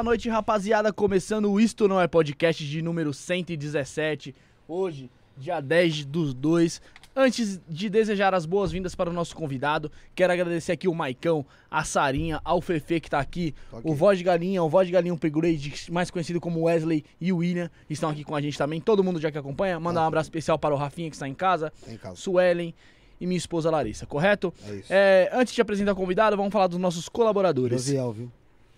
Boa noite, rapaziada. Começando o Isto Não É Podcast de número 117. Hoje, dia 10 dos 2. Antes de desejar as boas-vindas para o nosso convidado, quero agradecer aqui o Maicão, a Sarinha, ao Fefe que tá aqui, Ok. o Voz de Galinha, o Voz de Galinha Upgrade, mais conhecido como Wesley e o William, estão aqui com a gente também. Todo mundo já que acompanha. Mandar um abraço especial para o Rafinha que está em casa, Tá em casa. Suelen e minha esposa Larissa, correto? É isso. É, antes de apresentar o convidado, vamos falar dos nossos colaboradores. Josiel, viu?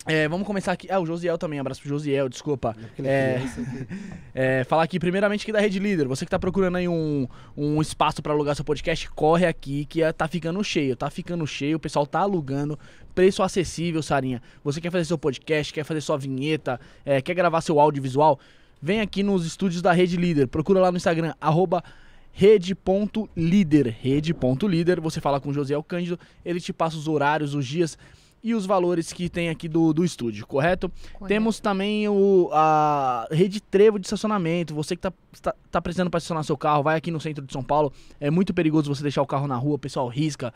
É, vamos começar aqui. Ah, o Josiel também. Abraço pro Josiel, desculpa. É É, é que- falar aqui primeiramente aqui da Rede Líder. Você que tá procurando aí um, um espaço pra alugar seu podcast, corre aqui que é- tá ficando cheio. Tá ficando cheio, o pessoal tá alugando. Preço acessível, Sarinha. Você quer fazer seu podcast, quer fazer sua vinheta, é, quer gravar seu audiovisual? Vem aqui nos estúdios da Rede Líder. Procura lá no Instagram, arroba rede.líder. Rede.líder. Você fala com o Josiel Cândido, ele te passa os horários, os dias e os valores que tem aqui do, do estúdio, correto? Correto. Temos também o, a rede Trevo de estacionamento. Você que tá, tá, tá precisando para estacionar seu carro, vai aqui no centro de São Paulo. É muito perigoso você deixar o carro na rua, o pessoal risca,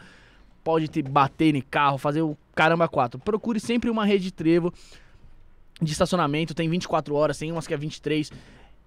pode te bater no carro, fazer o caramba quatro. Procure sempre uma rede Trevo de estacionamento. Tem 24 horas, tem umas que é 23.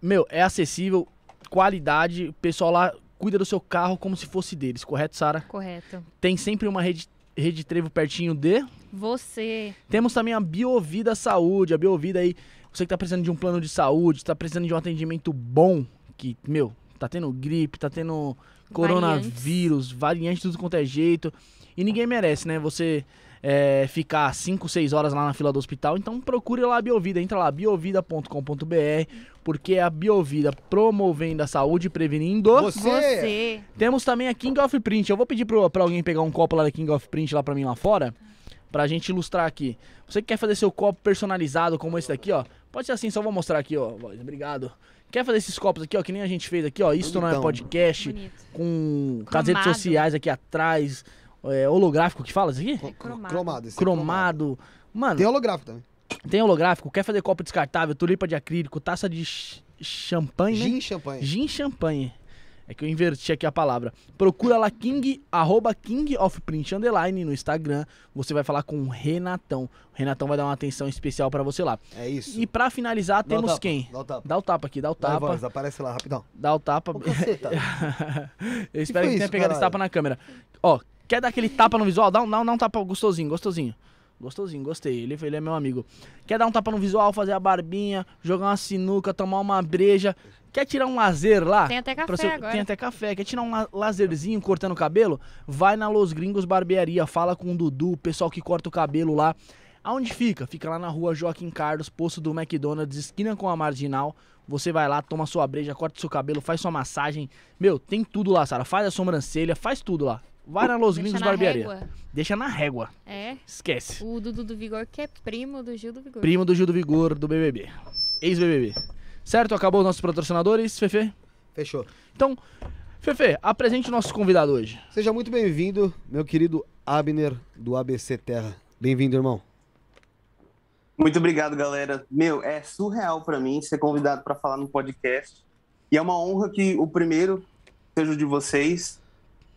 Meu, é acessível, qualidade. O pessoal lá cuida do seu carro como se fosse deles, correto, Sara? Correto. Tem sempre uma rede, rede Trevo pertinho de. Você. Temos também a Biovida Saúde. A Biovida aí, você que tá precisando de um plano de saúde, tá precisando de um atendimento bom, que, meu, tá tendo gripe, tá tendo coronavírus, variante, tudo quanto é jeito. E ninguém merece, né? Você é, ficar 5, 6 horas lá na fila do hospital. Então procure lá a Biovida. Entra lá, biovida.com.br, porque é a Biovida promovendo a saúde e prevenindo. Você! Você. Temos também a King of Print. Eu vou pedir pro, pra alguém pegar um copo lá da King of Print lá pra mim lá fora. Pra gente ilustrar aqui. Você que quer fazer seu copo personalizado como esse daqui, ó. Pode ser assim, só vou mostrar aqui, ó. Obrigado. Quer fazer esses copos aqui, ó, que nem a gente fez aqui, ó. Isto não é Bonitão. podcast. Bonito. Com, as redes Cromado. sociais aqui atrás. É, holográfico que fala isso aqui? Co- cromado. Cromado. esse é Cromado. Mano, Tem holográfico também. Tem holográfico. Quer fazer copo descartável, tulipa de acrílico, taça de ch- champanhe, né? Gin e champanhe. Gin champanhe. É que eu inverti aqui a palavra. Procura lá King, arroba King of Print Underline no Instagram. Você vai falar com o Renatão. O Renatão vai dar uma atenção especial pra você lá. É isso. E pra finalizar, Dá temos tapa, quem? Dá o tapa. Dá o tapa aqui, dá o Vai, tapa. voz, aparece lá, rapidão. Dá o tapa. Ô, eu espero foi que tenha isso, pegado esse caralho? tapa na câmera. Ó, quer dar aquele tapa no visual? Dá um, dá um, dá um tapa gostosinho, gostosinho. Gostosinho, gostei. Ele, ele é meu amigo. Quer dar um tapa no visual, fazer a barbinha, jogar uma sinuca, tomar uma breja. Quer tirar um lazer lá? Tem até café seu- agora. Tem até café. Quer tirar um la- lazerzinho cortando o cabelo? Vai na Los Gringos Barbearia. Fala com o Dudu, o pessoal que corta o cabelo lá. Aonde fica? Fica lá na rua Joaquim Carlos, posto do McDonald's, esquina com a Marginal. Você vai lá, toma sua breja, corta seu cabelo, faz sua massagem. Meu, tem tudo lá, Sara. Faz a sobrancelha, faz tudo lá. Vai na Los Gringos Barbearia. régua. Deixa na régua. É. Esquece. O Dudu do Vigor, que é primo do Gil do Vigor. Primo do Gil do Vigor, do BBB. Ex-BBB. Certo? Acabou os nossos patrocinadores, Fefe? Fechou. Então, Fefe, apresente o nosso convidado hoje. Seja muito bem-vindo, meu querido Abner do ABC Terra. Bem-vindo, irmão. Muito obrigado, galera. Meu, é surreal pra mim ser convidado pra falar no podcast. E é uma honra que o primeiro seja o de vocês.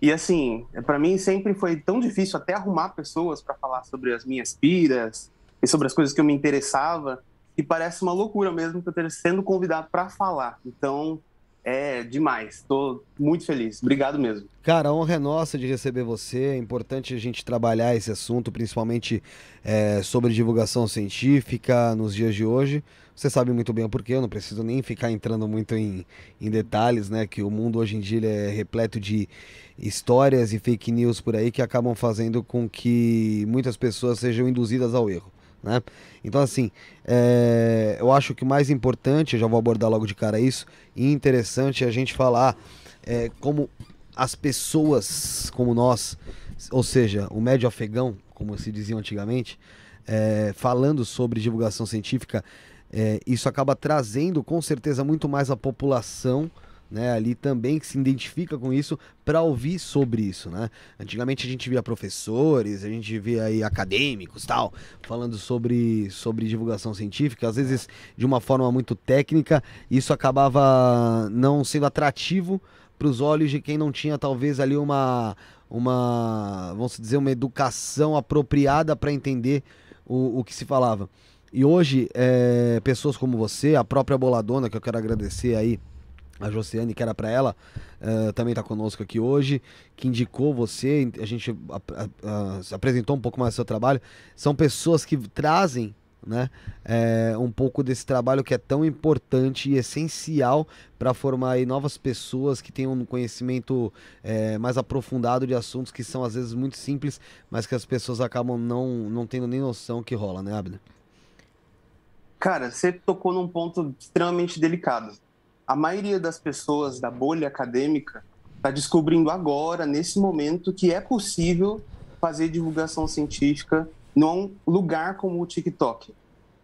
E assim, para mim sempre foi tão difícil até arrumar pessoas pra falar sobre as minhas piras e sobre as coisas que eu me interessava, que parece uma loucura mesmo que eu esteja sendo convidado pra falar. Então, é demais. Tô muito feliz. Obrigado mesmo. Cara, a honra é nossa de receber você. É importante a gente trabalhar esse assunto, principalmente é, sobre divulgação científica nos dias de hoje. Você sabe muito bem o porquê, eu não preciso nem ficar entrando muito em, em detalhes, né? Que o mundo hoje em dia é repleto de histórias e fake news por aí que acabam fazendo com que muitas pessoas sejam induzidas ao erro. Né? Então, assim, é, eu acho que o mais importante, eu já vou abordar logo de cara isso, e interessante é a gente falar é, como as pessoas como nós, ou seja, o médio afegão, como se dizia antigamente, é, falando sobre divulgação científica, é, isso acaba trazendo com certeza muito mais a população né, ali também que se identifica com isso para ouvir sobre isso, né? Antigamente a gente via professores, a gente via aí acadêmicos, tal, falando sobre sobre divulgação científica, às vezes de uma forma muito técnica, isso acabava não sendo atrativo para os olhos de quem não tinha talvez ali uma uma, vamos dizer, uma educação apropriada para entender o, o que se falava. E hoje, é, pessoas como você, a própria Boladona, que eu quero agradecer aí, a Josiane, que era para ela, eh, também está conosco aqui hoje, que indicou você, a gente apresentou um pouco mais do seu trabalho. São pessoas que trazem né, eh, um pouco desse trabalho que é tão importante e essencial para formar aí novas pessoas que tenham um conhecimento eh, mais aprofundado de assuntos que são às vezes muito simples, mas que as pessoas acabam não, não tendo nem noção que rola, né, Abner? Cara, você tocou num ponto extremamente delicado. A maioria das pessoas da bolha acadêmica está descobrindo agora, nesse momento, que é possível fazer divulgação científica num lugar como o TikTok.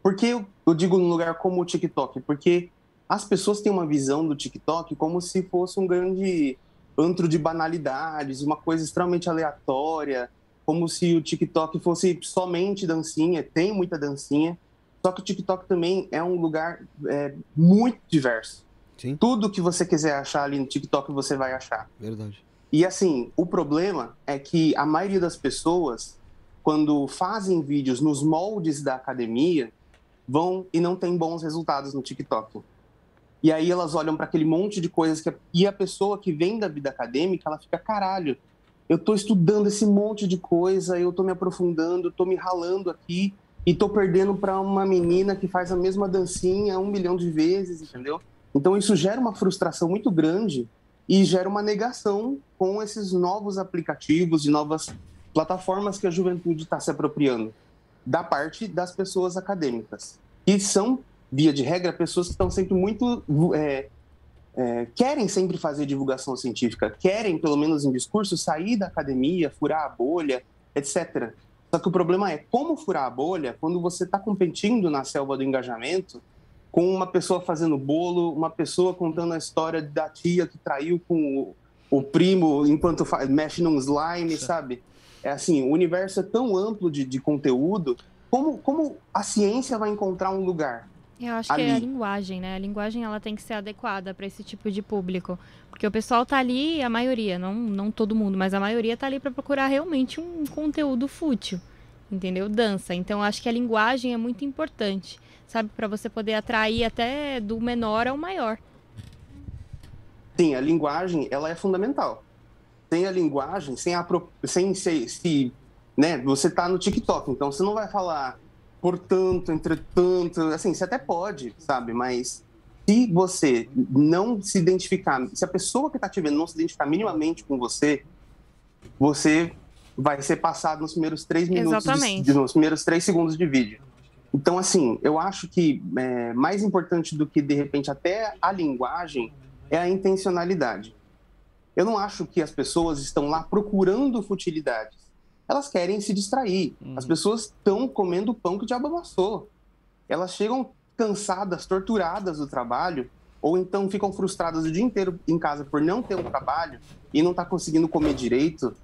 Por que eu digo num lugar como o TikTok? Porque as pessoas têm uma visão do TikTok como se fosse um grande antro de banalidades, uma coisa extremamente aleatória, como se o TikTok fosse somente dancinha, tem muita dancinha, só que o TikTok também é um lugar é, muito diverso. Sim. Tudo que você quiser achar ali no TikTok você vai achar. Verdade. E assim, o problema é que a maioria das pessoas, quando fazem vídeos nos moldes da academia, vão e não tem bons resultados no TikTok. E aí elas olham para aquele monte de coisas que e a pessoa que vem da vida acadêmica, ela fica caralho. Eu tô estudando esse monte de coisa, eu tô me aprofundando, tô me ralando aqui e tô perdendo para uma menina que faz a mesma dancinha um milhão de vezes, entendeu? Então isso gera uma frustração muito grande e gera uma negação com esses novos aplicativos e novas plataformas que a juventude está se apropriando da parte das pessoas acadêmicas e são via de regra pessoas que estão sempre muito é, é, querem sempre fazer divulgação científica querem pelo menos em discurso sair da academia furar a bolha etc só que o problema é como furar a bolha quando você está competindo na selva do engajamento com uma pessoa fazendo bolo, uma pessoa contando a história da tia que traiu com o, o primo enquanto mexe num slime, sabe? É assim, o universo é tão amplo de, de conteúdo, como, como a ciência vai encontrar um lugar? Eu acho que é a Ali. linguagem, né? A linguagem ela tem que ser adequada para esse tipo de público. Porque o pessoal tá ali, a maioria, não, não todo mundo, mas a maioria tá ali para procurar realmente um conteúdo fútil. Entendeu? Dança. Então acho que a linguagem é muito importante, sabe? Para você poder atrair até do menor ao maior. Sim, a linguagem, ela é fundamental. Sem a linguagem, sem a sem se, se né, você tá no TikTok, então você não vai falar portanto, entretanto, assim, você até pode, sabe, mas se você não se identificar, se a pessoa que tá te vendo não se identificar minimamente com você, você vai ser passado nos primeiros três minutos, de- de, nos primeiros três segundos de vídeo. Então, assim, eu acho que é, mais importante do que, de repente, até a linguagem é a intencionalidade. Eu não acho que as pessoas estão lá procurando futilidades. Elas querem se distrair. As pessoas estão comendo pão que o diabo amassou. Elas chegam cansadas, torturadas do trabalho, ou então ficam frustradas o dia inteiro em casa por não ter um trabalho e não estar conseguindo comer direito.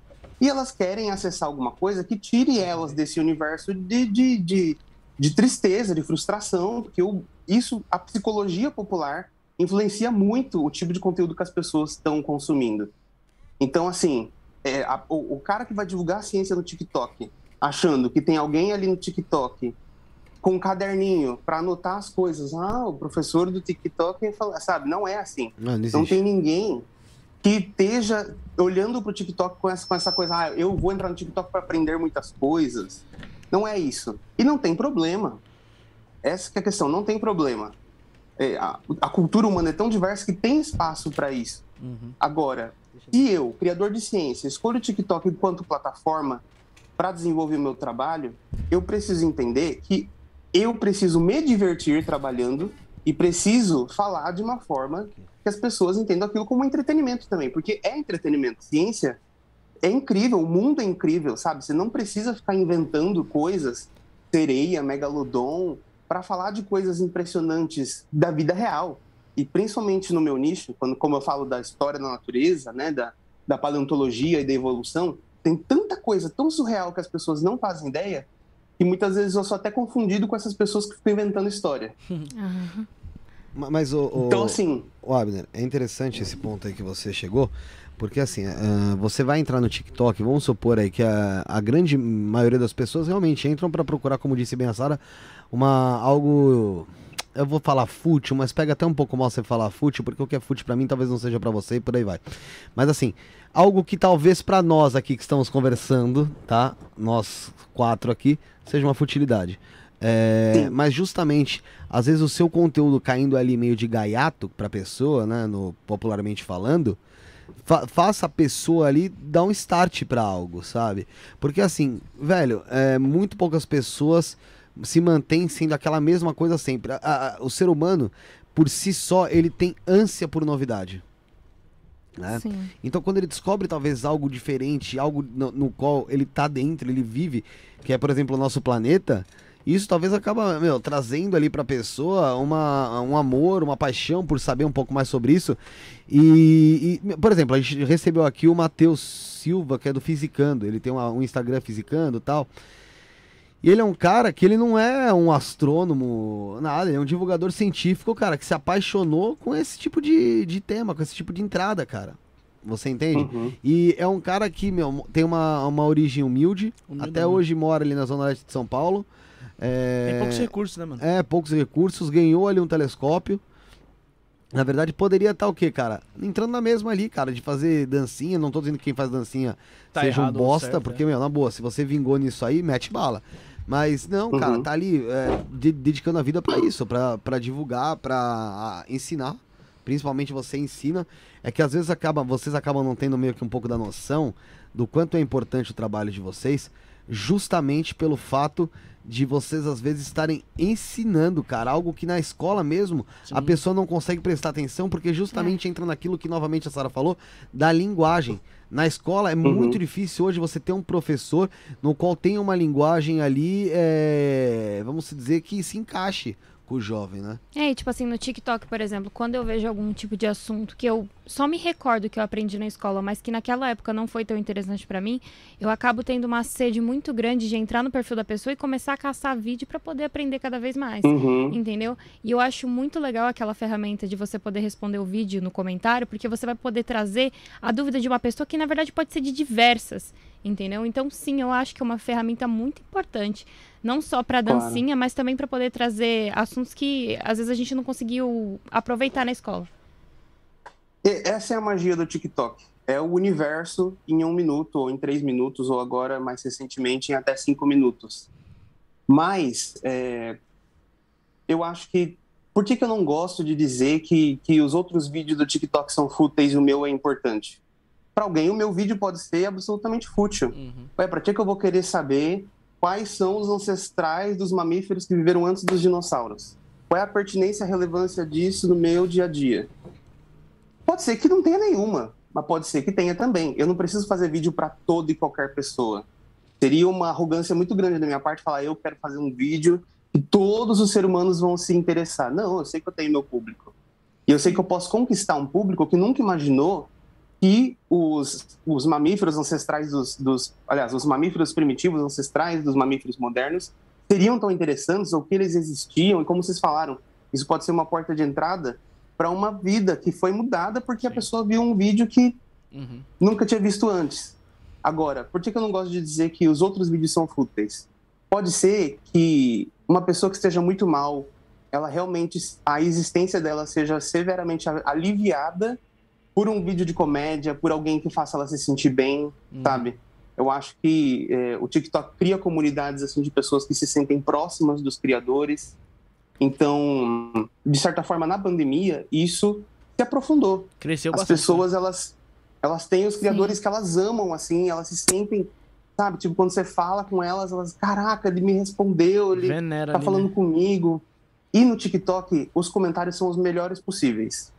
E elas querem acessar alguma coisa que tire elas desse universo de, de, de, de tristeza, de frustração, porque o, isso, a psicologia popular influencia muito o tipo de conteúdo que as pessoas estão consumindo. Então, assim, é, a- o, o cara que vai divulgar a ciência no TikTok, achando que tem alguém ali no TikTok com um caderninho para anotar as coisas, ah, o professor do TikTok fala, sabe? Não é assim. Não, não Não tem ninguém que esteja olhando para o TikTok com essa, com essa coisa, ah, eu vou entrar no TikTok para aprender muitas coisas. Não é isso. E não tem problema. Essa que é a questão, não tem problema. É, a, a cultura humana é tão diversa que tem espaço para isso. Uhum. Agora, se eu, criador de ciência, escolho o TikTok enquanto plataforma para desenvolver o meu trabalho, eu preciso entender que eu preciso me divertir trabalhando e preciso falar de uma forma que as pessoas entendam aquilo como entretenimento também, porque é entretenimento. Ciência é incrível, o mundo é incrível, sabe? Você não precisa ficar inventando coisas, sereia, megalodon, para falar de coisas impressionantes da vida real. E principalmente no meu nicho, quando, como eu falo da história da natureza, né, da, da paleontologia e da evolução, tem tanta coisa tão surreal que as pessoas não fazem ideia, que muitas vezes eu sou até confundido com essas pessoas que ficam inventando história. Ma- Mas o, o, Então, assim, o Abner, é interessante esse ponto aí que você chegou, Porque assim, uh, você vai entrar no TikTok, vamos supor aí que a, a grande maioria das pessoas realmente entram para procurar, como disse bem a Sara, uma algo eu vou falar fútil, mas pega até um pouco mal você falar fútil, porque o que é fútil para mim talvez não seja para você e por aí vai. Mas assim, algo que talvez para nós aqui que estamos conversando, tá? Nós quatro aqui, seja uma futilidade. É, mas justamente, às vezes o seu conteúdo caindo ali meio de gaiato pra pessoa, né? No, popularmente falando, fa faça a pessoa ali dar um start para algo, sabe? Porque assim, velho, é, muito poucas pessoas se mantém sendo aquela mesma coisa sempre. A, a, o ser humano, por si só, ele tem ânsia por novidade. Né? Então, quando ele descobre talvez algo diferente, algo no, no, qual ele tá dentro, ele vive, que é, por exemplo, o nosso planeta, isso talvez acaba meu, trazendo ali para a pessoa uma, um amor, uma paixão por saber um pouco mais sobre isso. E, e por exemplo, a gente recebeu aqui o Matheus Silva, que é do Fisicando, ele tem uma, um Instagram Fisicando e tal. E ele é um cara que ele não é um astrônomo, nada, ele é um divulgador científico, cara, que se apaixonou com esse tipo de, de tema, com esse tipo de entrada, cara. Você entende? Uhum. E é um cara que, meu, tem uma, uma origem humilde, até hoje mora ali na Zona Leste de São Paulo. É... Tem poucos recursos, né, mano? É, poucos recursos, ganhou ali um telescópio. Na verdade, poderia estar o quê, cara? Entrando na mesma ali, cara, de fazer dancinha. Não tô dizendo que quem faz dancinha tá seja um bosta, certo, porque, é. meu, na boa, se você vingou nisso aí, mete bala. Mas não, uhum. cara, tá ali é, de, dedicando a vida para isso, para divulgar, para ensinar. Principalmente você ensina. É que às vezes acaba, vocês acabam não tendo meio que um pouco da noção do quanto é importante o trabalho de vocês, justamente pelo fato de vocês às vezes estarem ensinando, cara, algo que na escola mesmo Sim. a pessoa não consegue prestar atenção, porque justamente é. entra naquilo que novamente a Sara falou, da linguagem. Na escola é uhum. muito difícil hoje você ter um professor no qual tem uma linguagem ali, é, vamos dizer, que se encaixe com o jovem, né? É, e tipo assim, no TikTok, por exemplo, quando eu vejo algum tipo de assunto que eu só me recordo que eu aprendi na escola, mas que naquela época não foi tão interessante para mim, eu acabo tendo uma sede muito grande de entrar no perfil da pessoa e começar a caçar vídeo para poder aprender cada vez mais, uhum. entendeu? E eu acho muito legal aquela ferramenta de você poder responder o vídeo no comentário, porque você vai poder trazer a dúvida de uma pessoa que na verdade pode ser de diversas entendeu? Então, sim, eu acho que é uma ferramenta muito importante, não só para dancinha, claro. mas também para poder trazer assuntos que às vezes a gente não conseguiu aproveitar na escola. Essa é a magia do TikTok. É o universo em um minuto, ou em três minutos, ou agora, mais recentemente, em até cinco minutos. Mas, é, eu acho que. Por que, que eu não gosto de dizer que, que os outros vídeos do TikTok são fúteis e o meu é importante? para alguém o meu vídeo pode ser absolutamente fútil. Uhum. Ué, para que, que eu vou querer saber quais são os ancestrais dos mamíferos que viveram antes dos dinossauros? Qual é a pertinência e relevância disso no meu dia a dia? Pode ser que não tenha nenhuma, mas pode ser que tenha também. Eu não preciso fazer vídeo para toda e qualquer pessoa. Seria uma arrogância muito grande da minha parte falar eu quero fazer um vídeo que todos os seres humanos vão se interessar. Não, eu sei que eu tenho meu público. E eu sei que eu posso conquistar um público que nunca imaginou que os, os mamíferos ancestrais dos, dos, aliás, os mamíferos primitivos ancestrais dos mamíferos modernos seriam tão interessantes ou que eles existiam e como vocês falaram, isso pode ser uma porta de entrada para uma vida que foi mudada porque a pessoa viu um vídeo que uhum. nunca tinha visto antes. Agora, por que, que eu não gosto de dizer que os outros vídeos são fúteis? Pode ser que uma pessoa que esteja muito mal, ela realmente, a existência dela seja severamente aliviada por um vídeo de comédia, por alguém que faça ela se sentir bem, hum. sabe? Eu acho que é, o TikTok cria comunidades assim de pessoas que se sentem próximas dos criadores. Então, de certa forma, na pandemia, isso se aprofundou. Cresceu As bastante. pessoas, né? elas, elas têm os criadores Sim. que elas amam, assim, elas se sentem, sabe? Tipo, quando você fala com elas, elas, caraca, ele me respondeu, ele Venera tá ali, falando né? comigo. E no TikTok, os comentários são os melhores possíveis.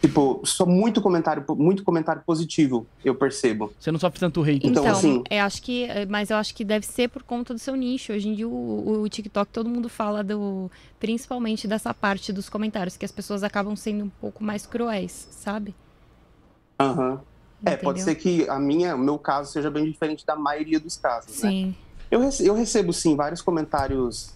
Tipo, só muito comentário, muito comentário positivo, eu percebo. Você não sofre tanto hate. Então, então assim... eu acho que, mas eu acho que deve ser por conta do seu nicho. Hoje em dia, o, o TikTok, todo mundo fala do, principalmente dessa parte dos comentários, que as pessoas acabam sendo um pouco mais cruéis, sabe? Aham. Uhum. É, pode ser que a minha, o meu caso seja bem diferente da maioria dos casos, né? sim. né? Eu, eu recebo, sim, vários comentários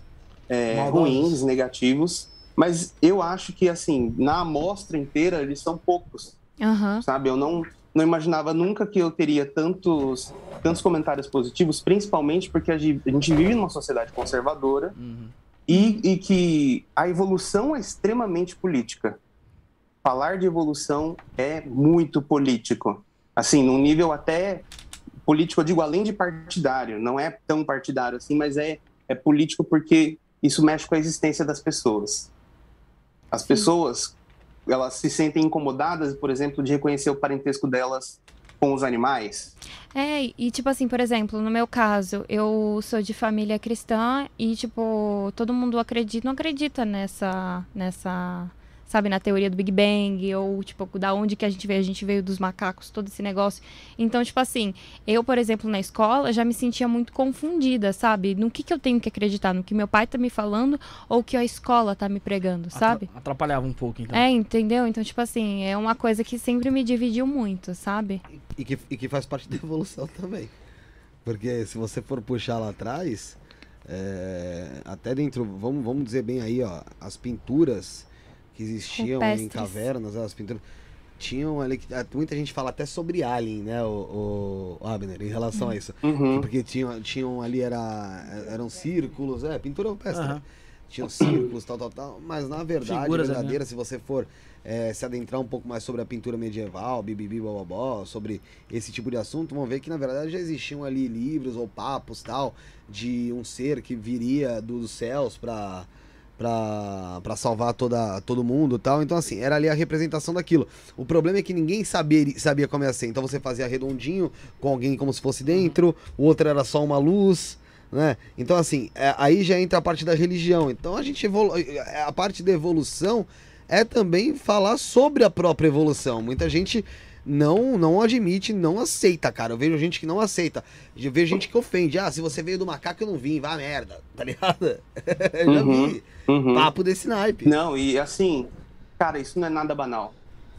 é, ruins, negativos, mas eu acho que, assim, na amostra inteira, eles são poucos. Uhum. Sabe? Eu não, não imaginava nunca que eu teria tantos, tantos comentários positivos, principalmente porque a gente vive numa sociedade conservadora uhum. e, e que a evolução é extremamente política. Falar de evolução é muito político. Assim, num nível até político, eu digo além de partidário, não é tão partidário assim, mas é, é político porque isso mexe com a existência das pessoas. As pessoas, elas se sentem incomodadas, por exemplo, de reconhecer o parentesco delas com os animais. É, e tipo assim, por exemplo, no meu caso, eu sou de família cristã e tipo, todo mundo acredita, não acredita nessa nessa sabe, na teoria do Big Bang, ou, tipo, da onde que a gente veio, a gente veio dos macacos, todo esse negócio. Então, tipo assim, eu, por exemplo, na escola, já me sentia muito confundida, sabe? No que que eu tenho que acreditar, no que meu pai tá me falando, ou que a escola tá me pregando, sabe? Atrapalhava um pouco, então. É, entendeu? Então, tipo assim, é uma coisa que sempre me dividiu muito, sabe? E que, e que faz parte da evolução também. Porque se você for puxar lá atrás, é, até dentro, vamos, vamos dizer bem aí, ó, as pinturas que existiam em cavernas, as pinturas. Tinham ali. Muita gente fala até sobre Alien, né, o, o Abner, em relação a isso. Uhum. Porque tinham, tinham ali era, eram círculos, é, pintura rupestre. Uhum. Né? Tinham círculos, tal, tal, tal. Mas na verdade, Figuras, verdadeira, né? se você for é, se adentrar um pouco mais sobre a pintura medieval, bibibi, bababó, sobre esse tipo de assunto, vão ver que na verdade já existiam ali livros ou papos tal de um ser que viria dos céus para para salvar toda, todo mundo tal. Então, assim, era ali a representação daquilo. O problema é que ninguém sabia, sabia como ia ser. Então você fazia redondinho com alguém como se fosse dentro, o outro era só uma luz. Né? Então, assim, é, aí já entra a parte da religião. Então a gente é, a parte da evolução é também falar sobre a própria evolução. Muita gente não não admite, não aceita, cara. Eu vejo gente que não aceita. Eu vejo gente que ofende. Ah, se você veio do macaco, eu não vim, vá merda, tá ligado? Já uhum, vi. Uhum. Papo desse naipe. Não, e assim, cara, isso não é nada banal.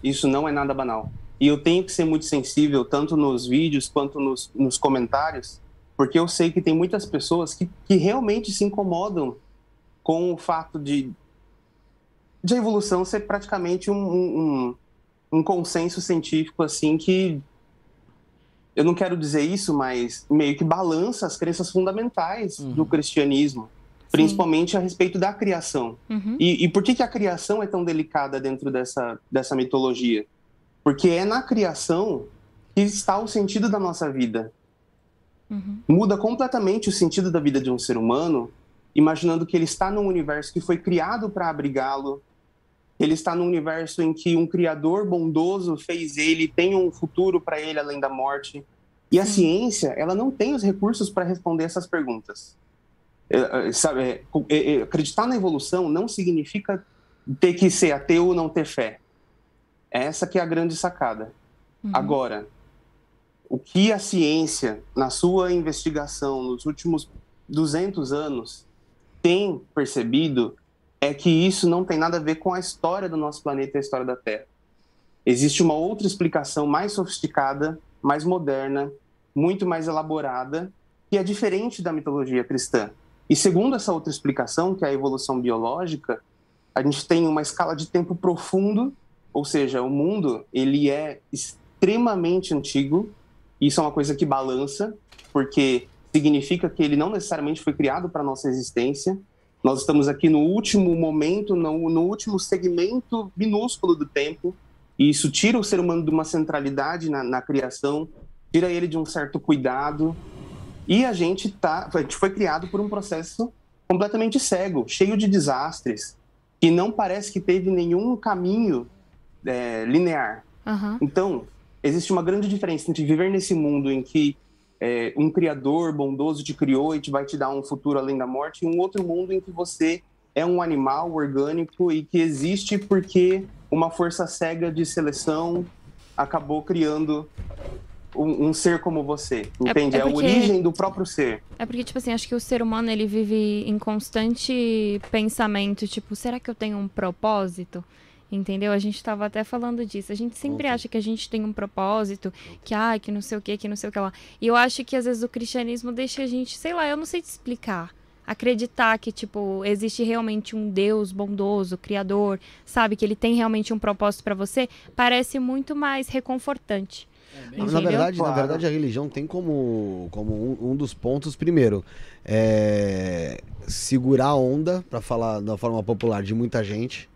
Isso não é nada banal. E eu tenho que ser muito sensível, tanto nos vídeos quanto nos, nos comentários, porque eu sei que tem muitas pessoas que, que realmente se incomodam com o fato de, de a evolução ser praticamente um, um, um consenso científico assim que eu não quero dizer isso, mas meio que balança as crenças fundamentais uhum. do cristianismo, principalmente Sim. a respeito da criação. Uhum. E, e, por que, que a criação é tão delicada dentro dessa, dessa mitologia? Porque é na criação que está o sentido da nossa vida. Uhum. Muda completamente o sentido da vida de um ser humano, imaginando que ele está num universo que foi criado para abrigá-lo, ele está num universo em que um criador bondoso fez ele, tem um futuro para ele além da morte. E a ciência, ela não tem os recursos para responder essas perguntas. É, sabe, é, acreditar na evolução não significa ter que ser ateu ou não ter fé. Essa que é a grande sacada. Uhum. Agora, o que a ciência, na sua investigação nos últimos 200 anos, tem percebido é que isso não tem nada a ver com a história do nosso planeta e a história da Terra. Existe uma outra explicação mais sofisticada, mais moderna, muito mais elaborada, que é diferente da mitologia cristã. E segundo essa outra explicação, que é a evolução biológica, a gente tem uma escala de tempo profundo, ou seja, o mundo ele é extremamente antigo. Isso é uma coisa que balança, porque significa que ele não necessariamente foi criado para nossa existência. Nós estamos aqui no último momento, no, no, último segmento minúsculo do tempo, e isso tira o ser humano de uma centralidade na, na criação, tira ele de um certo cuidado, e a gente, tá, a gente foi criado por um processo completamente cego, cheio de desastres, que não parece que teve nenhum caminho é, linear. Uhum. Então, existe uma grande diferença entre viver nesse mundo em que é, um criador bondoso te criou e te vai te dar um futuro além da morte, e um outro mundo em que você é um animal orgânico e que existe porque uma força cega de seleção acabou criando um, um ser como você, é entende? É, é, porque, é, a origem do próprio ser. É porque, tipo assim, acho que o ser humano, ele vive em constante pensamento, tipo, será que eu tenho um propósito? Entendeu? A gente estava até falando disso. A gente sempre acha que a gente tem um propósito, que ah, que não sei o que, que não sei o que lá. E eu acho que às vezes o cristianismo deixa a gente, sei lá, eu não sei te explicar. Acreditar que, tipo, existe realmente um Deus bondoso, criador, sabe? Que ele tem realmente um propósito para você, parece muito mais reconfortante. Bem- Na verdade, na Claro. verdade, a religião tem como, como um, um dos pontos, primeiro, é, segurar a onda, pra falar da forma popular, de muita gente,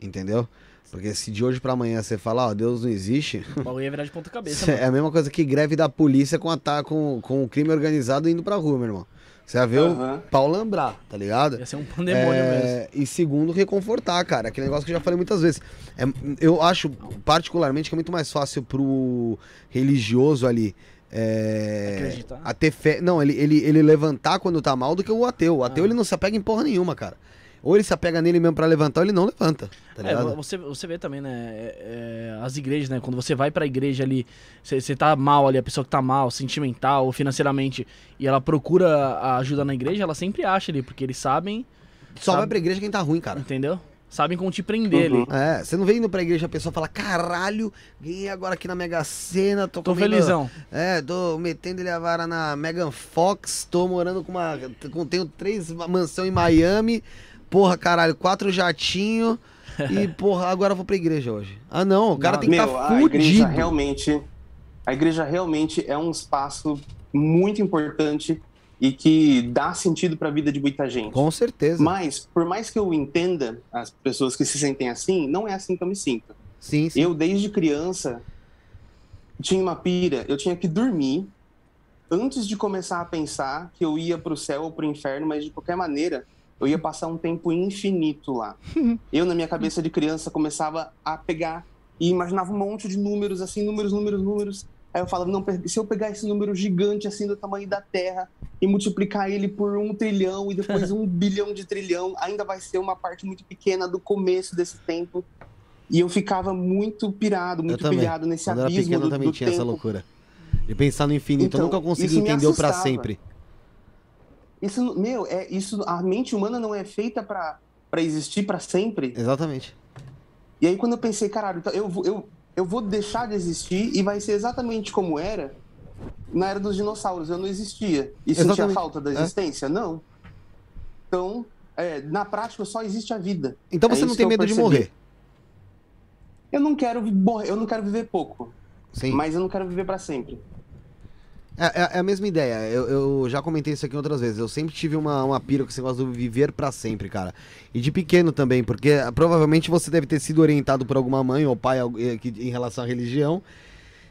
entendeu? Porque se de hoje pra amanhã você falar, ó, Deus não existe, O bagulho ia virar de ponta cabeça, é a mesma coisa que greve da polícia com, ata- com, com o crime organizado indo pra rua, meu irmão. Você ia ver Aham. o pau lambrar, tá ligado? Ia ser um pandemônio É, mesmo. E segundo, reconfortar, cara. Aquele negócio que eu já falei muitas vezes. É, eu acho, particularmente, que é muito mais fácil pro religioso ali. É, Acreditar. a ter fé. Não, ele, ele, ele levantar quando tá mal do que o ateu. O ateu Ah. ele não se apega em porra nenhuma, cara. Ou ele se apega nele mesmo pra levantar, ou ele não levanta. Tá É, você, você vê também, né? é, é, as igrejas, né? Quando você vai pra igreja ali, você tá mal ali, a pessoa que tá mal, sentimental ou financeiramente, e ela procura a ajuda na igreja, ela sempre acha ali, porque eles sabem, Só sabe- vai pra igreja quem tá ruim, cara. entendeu? Sabem como te prender Uhum. ali. É, você não vem indo pra igreja a pessoa fala, caralho, ganhei agora aqui na Mega Sena, tô, Tô comendo- felizão. É, tô metendo ele a vara na Megan Fox, tô morando com uma. com- Tenho três mansão em Miami, porra, caralho, quatro jatinhos. E, porra, agora eu vou pra igreja hoje. Ah, não, o cara Não, tem que Meu, estar a igreja fudido. realmente. A igreja realmente é um espaço muito importante e que dá sentido pra vida de muita gente. Com certeza. Mas, por mais que eu entenda as pessoas que se sentem assim, não é assim que eu me sinto. Sim, sim. Eu, desde criança, tinha uma pira, eu tinha que dormir antes de começar a pensar que eu ia pro céu ou pro inferno, mas de qualquer maneira, eu ia passar um tempo infinito lá. Eu, na minha cabeça de criança, começava a pegar e imaginava um monte de números, assim, números, números, números. Aí eu falava, não, se eu pegar esse número gigante, assim, do tamanho da Terra, e multiplicar ele por um trilhão e depois um bilhão de trilhão, ainda vai ser uma parte muito pequena do começo desse tempo. E eu ficava muito pirado, muito pilhado nesse Quando eu era abismo pequeno do, eu também do tinha essa tempo. loucura. De pensar no infinito. eu Então, nunca consegui entender o pra sempre. Isso, não- meu, é isso. A mente humana não é feita pra para existir pra sempre. Exatamente. E aí quando eu pensei, caralho, então eu vou, eu, eu vou deixar de existir e vai ser exatamente como era na era dos dinossauros. Eu não existia. E sentia Exatamente. falta da É. existência? Não. Então, é, na prática, só existe a vida. Então É você não isso tem medo de morrer. Eu não quero morrer, eu não quero viver pouco, Sim. mas eu não quero viver pra sempre. É, é- é a mesma ideia. Eu, eu já comentei isso aqui outras vezes. Eu sempre tive uma, uma pira com esse negócio do viver pra sempre, cara. E de pequeno também, porque ah, provavelmente você deve ter sido orientado por alguma mãe ou pai eh, em relação à religião.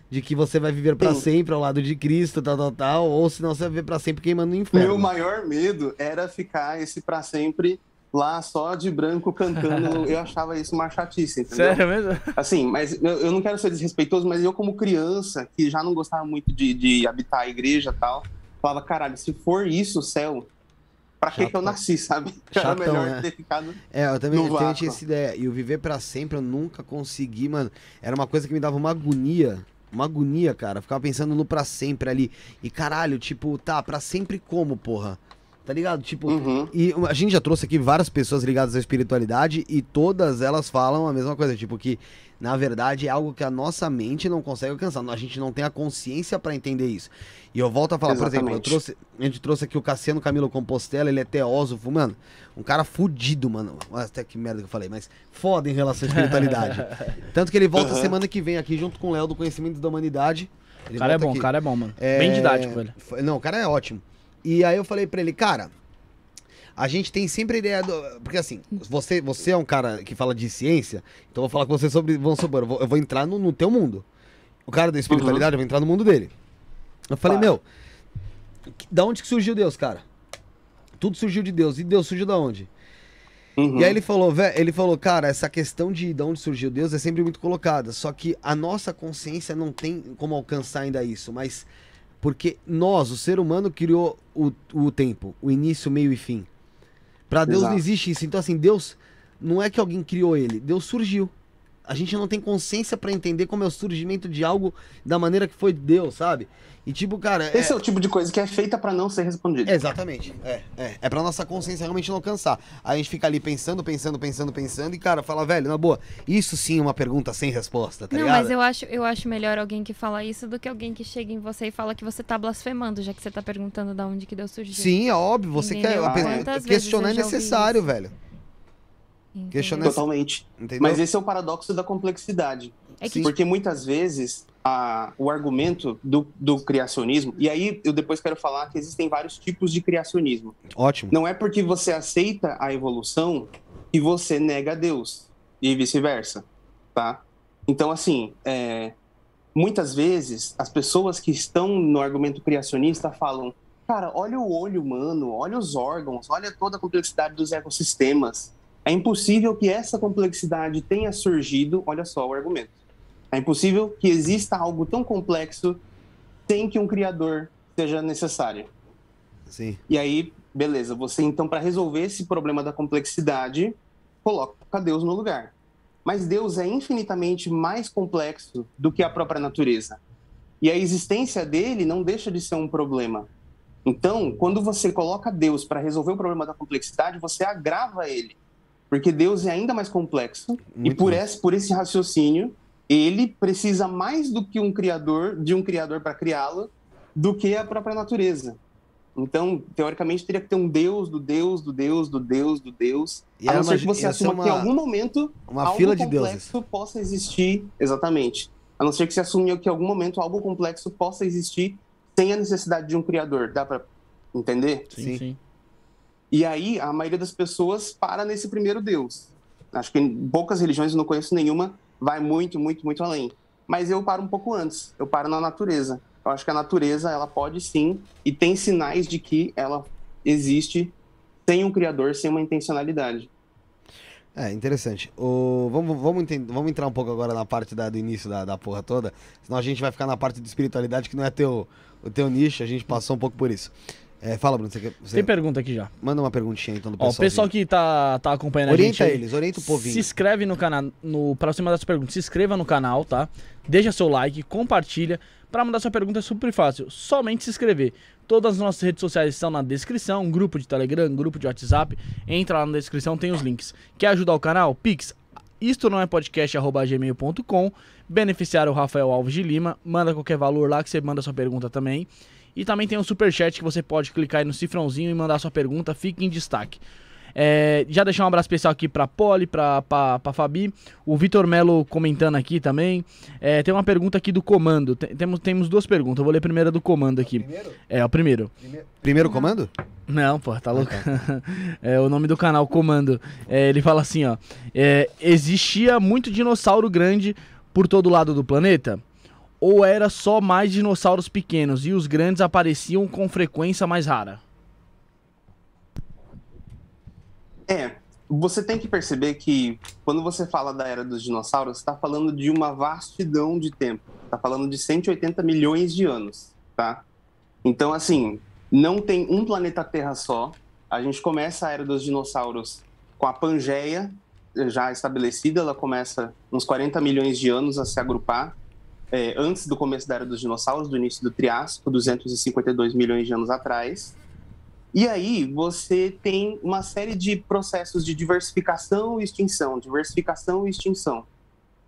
De que você vai viver pra Sim. sempre ao lado de Cristo, tal, tal, tal. Ou senão você vai viver pra sempre queimando no inferno. Meu maior medo era ficar esse pra sempre lá só de branco cantando. eu achava isso uma chatice, entendeu? Sério mesmo? Assim, mas eu, eu não quero ser desrespeitoso, mas eu como criança, que já não gostava muito de, de habitar a igreja e tal, falava, caralho, se for isso o céu, pra que Chato, que eu nasci, sabe? Era Chatão, melhor né? ter ficado... É, eu também, eu tinha essa ideia. E o viver pra sempre eu nunca consegui, mano. Era uma coisa que me dava uma agonia. Uma agonia, cara. Eu ficava pensando no pra sempre ali. E caralho, tipo, tá, pra sempre como, porra? Tá ligado? Tipo, Uhum. e a gente já trouxe aqui várias pessoas ligadas à espiritualidade e todas elas falam a mesma coisa, tipo que na verdade é algo que a nossa mente não consegue alcançar, a gente não tem a consciência pra entender isso. E eu volto a falar, por exemplo, eu Exatamente. trouxe, a gente trouxe aqui o Cassiano Camilo Compostela, ele é teósofo, mano, um cara fudido, mano. Até que merda que eu falei, mas foda em relação à espiritualidade. Tanto que ele volta Aham. semana que vem aqui junto com o Léo do Conhecimento da Humanidade. Ele O cara é bom, o cara é bom, mano. É, Bem didático, velho. foi- Não, o cara é ótimo. E aí eu falei pra ele, cara, a gente tem sempre a ideia do. Porque assim, você, você é um cara que fala de ciência, então eu vou falar com você sobre. Vamos supor, eu vou, eu vou entrar no, no teu mundo. O cara da espiritualidade, eu vou entrar no mundo dele. Eu falei, Claro. meu, da onde que surgiu Deus, cara? Tudo surgiu de Deus. E Deus surgiu da onde? Uhum. E aí ele falou, velho, ele falou, cara, essa questão de de onde surgiu Deus é sempre muito colocada. Só que a nossa consciência não tem como alcançar ainda isso. Mas porque nós, o ser humano, criou o, o tempo, o início, meio e fim. Pra Deus não Exato. existe isso. Então, assim, Deus não é que alguém criou ele, Deus surgiu. A gente não tem consciência pra entender como é o surgimento de algo da maneira que foi Deus, sabe? E tipo, cara. é- Esse é o tipo de coisa que é feita pra não ser respondida. Exatamente. É, é. É pra nossa consciência realmente não alcançar. Aí a gente fica ali pensando, pensando, pensando, pensando, e, cara, fala, velho, na boa, isso sim é uma pergunta sem resposta, tá não, ligado? mas eu acho, eu acho melhor alguém que fala isso do que alguém que chega em você e fala que você tá blasfemando, já que você tá perguntando da onde que Deus surgiu. Sim, é óbvio, você Entendeu? quer. Quantas questionar é necessário, isso? velho. entendeu? Totalmente. Entendeu? Mas esse é o paradoxo da complexidade. É que. Porque muitas vezes a, o argumento do, do criacionismo, e aí eu depois quero falar que existem vários tipos de criacionismo. Ótimo. Não é porque você aceita a evolução que você nega Deus, e vice-versa, tá? Então, assim, é, muitas vezes as pessoas que estão no argumento criacionista falam: cara, olha o olho humano, olha os órgãos, olha toda a complexidade dos ecossistemas. É impossível que essa complexidade tenha surgido, olha só o argumento. É impossível que exista algo tão complexo sem que um criador seja necessário. Sim. E aí, beleza, você então, para resolver esse problema da complexidade, coloca Deus no lugar. Mas Deus é infinitamente mais complexo do que a própria natureza. E a existência dele não deixa de ser um problema. Então, quando você coloca Deus para resolver o problema da complexidade, você agrava ele. Porque Deus é ainda mais complexo. Muito e por esse, por esse raciocínio, ele precisa mais do que um criador, de um criador para criá-lo, do que a própria natureza. Então, teoricamente, teria que ter um Deus do Deus, do Deus, do Deus, do Deus. E a era não ser uma- que você assuma que em uma- algum momento Uma algo fila de complexo deuses. possa existir, exatamente. A não ser que se assume que em algum momento algo complexo possa existir sem a necessidade de um criador. Dá para entender? Sim, Sim. sim. E aí a maioria das pessoas para nesse primeiro Deus. Acho que em poucas religiões, eu não conheço nenhuma, vai muito, muito, muito além. Mas eu paro um pouco antes. Eu paro na natureza. Eu acho que a natureza, ela pode sim, e tem sinais de que ela existe sem um criador, sem uma intencionalidade. É, interessante. O, vamos, vamos, enten- vamos entrar um pouco agora na parte da- do início da, da porra toda. Senão a gente vai ficar na parte de espiritualidade, que não é teu, o teu nicho, a gente passou um pouco por isso. É, fala, Bruno, você, quer, você Tem pergunta aqui já. manda uma perguntinha então do Ó, pessoal. o pessoal que tá, tá acompanhando a gente Orienta eles, orienta o povinho. Se inscreve no canal, no, pra você mandar sua pergunta, se inscreva no canal, tá? Deixa seu like, compartilha. Pra mandar sua pergunta é super fácil, somente se inscrever. Todas as nossas redes sociais estão na descrição, grupo de Telegram, grupo de WhatsApp. Entra lá na descrição, tem os links. Quer ajudar o canal? Pix. Isto não é podcast, arroba gmail.com. Beneficiário Rafael Alves de Lima. Manda qualquer valor lá que você manda sua pergunta também. E também tem um superchat que você pode clicar aí no cifrãozinho e mandar sua pergunta, fique em destaque. É, já deixar um abraço especial aqui pra Poli, pra, pra, pra Fabi, o Vitor Melo comentando aqui também. É, tem uma pergunta aqui do comando. Tem- temos, temos duas perguntas. Eu vou ler a primeira do comando aqui. Primeiro? É, o primeiro. Primeiro comando? Não, pô, tá louco. é o nome do canal, Comando. É, ele fala assim, ó. é, existia muito dinossauro grande por todo lado do planeta? Ou era só mais dinossauros pequenos e os grandes apareciam com frequência mais rara? É, você tem que perceber que quando você fala da era dos dinossauros, está falando de uma vastidão de tempo. Está falando de 180 milhões de anos, tá? Então, assim, não tem um planeta Terra só. A gente começa a era dos dinossauros com a Pangeia já estabelecida. Ela começa uns 40 milhões de anos a se agrupar. É, antes do começo da era dos dinossauros, do início do Triássico, 252 milhões de anos atrás. E aí você tem uma série de processos de diversificação e extinção, diversificação e extinção.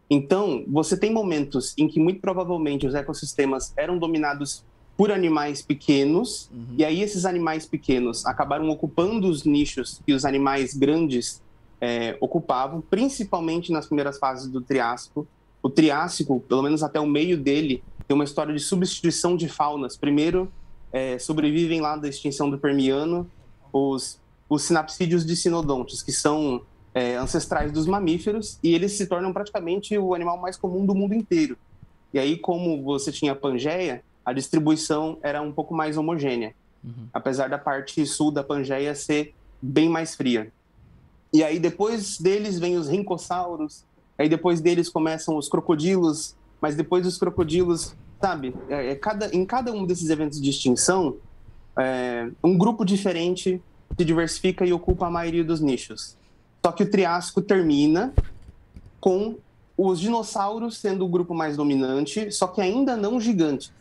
Então, você tem momentos em que muito provavelmente os ecossistemas eram dominados por animais pequenos, e aí esses animais pequenos acabaram ocupando os nichos que os animais grandes eh, ocupavam, principalmente nas primeiras fases do Triássico. O Triássico, pelo menos até o meio dele, tem uma história de substituição de faunas. Primeiro, é, sobrevivem lá da extinção do Permiano os, os sinapsídeos de sinodontes, que são é, ancestrais dos mamíferos, e eles se tornam praticamente o animal mais comum do mundo inteiro. E aí, como você tinha a Pangeia, a distribuição era um pouco mais homogênea, apesar da parte sul da Pangeia ser bem mais fria. E aí, depois deles, vem os rincossauros, aí depois deles começam os crocodilos, mas depois dos crocodilos sabe, é, é cada, em cada um desses eventos de extinção, é, um grupo diferente se diversifica e ocupa a maioria dos nichos. Só que o Triássico termina com os dinossauros sendo o grupo mais dominante, só que ainda não gigante.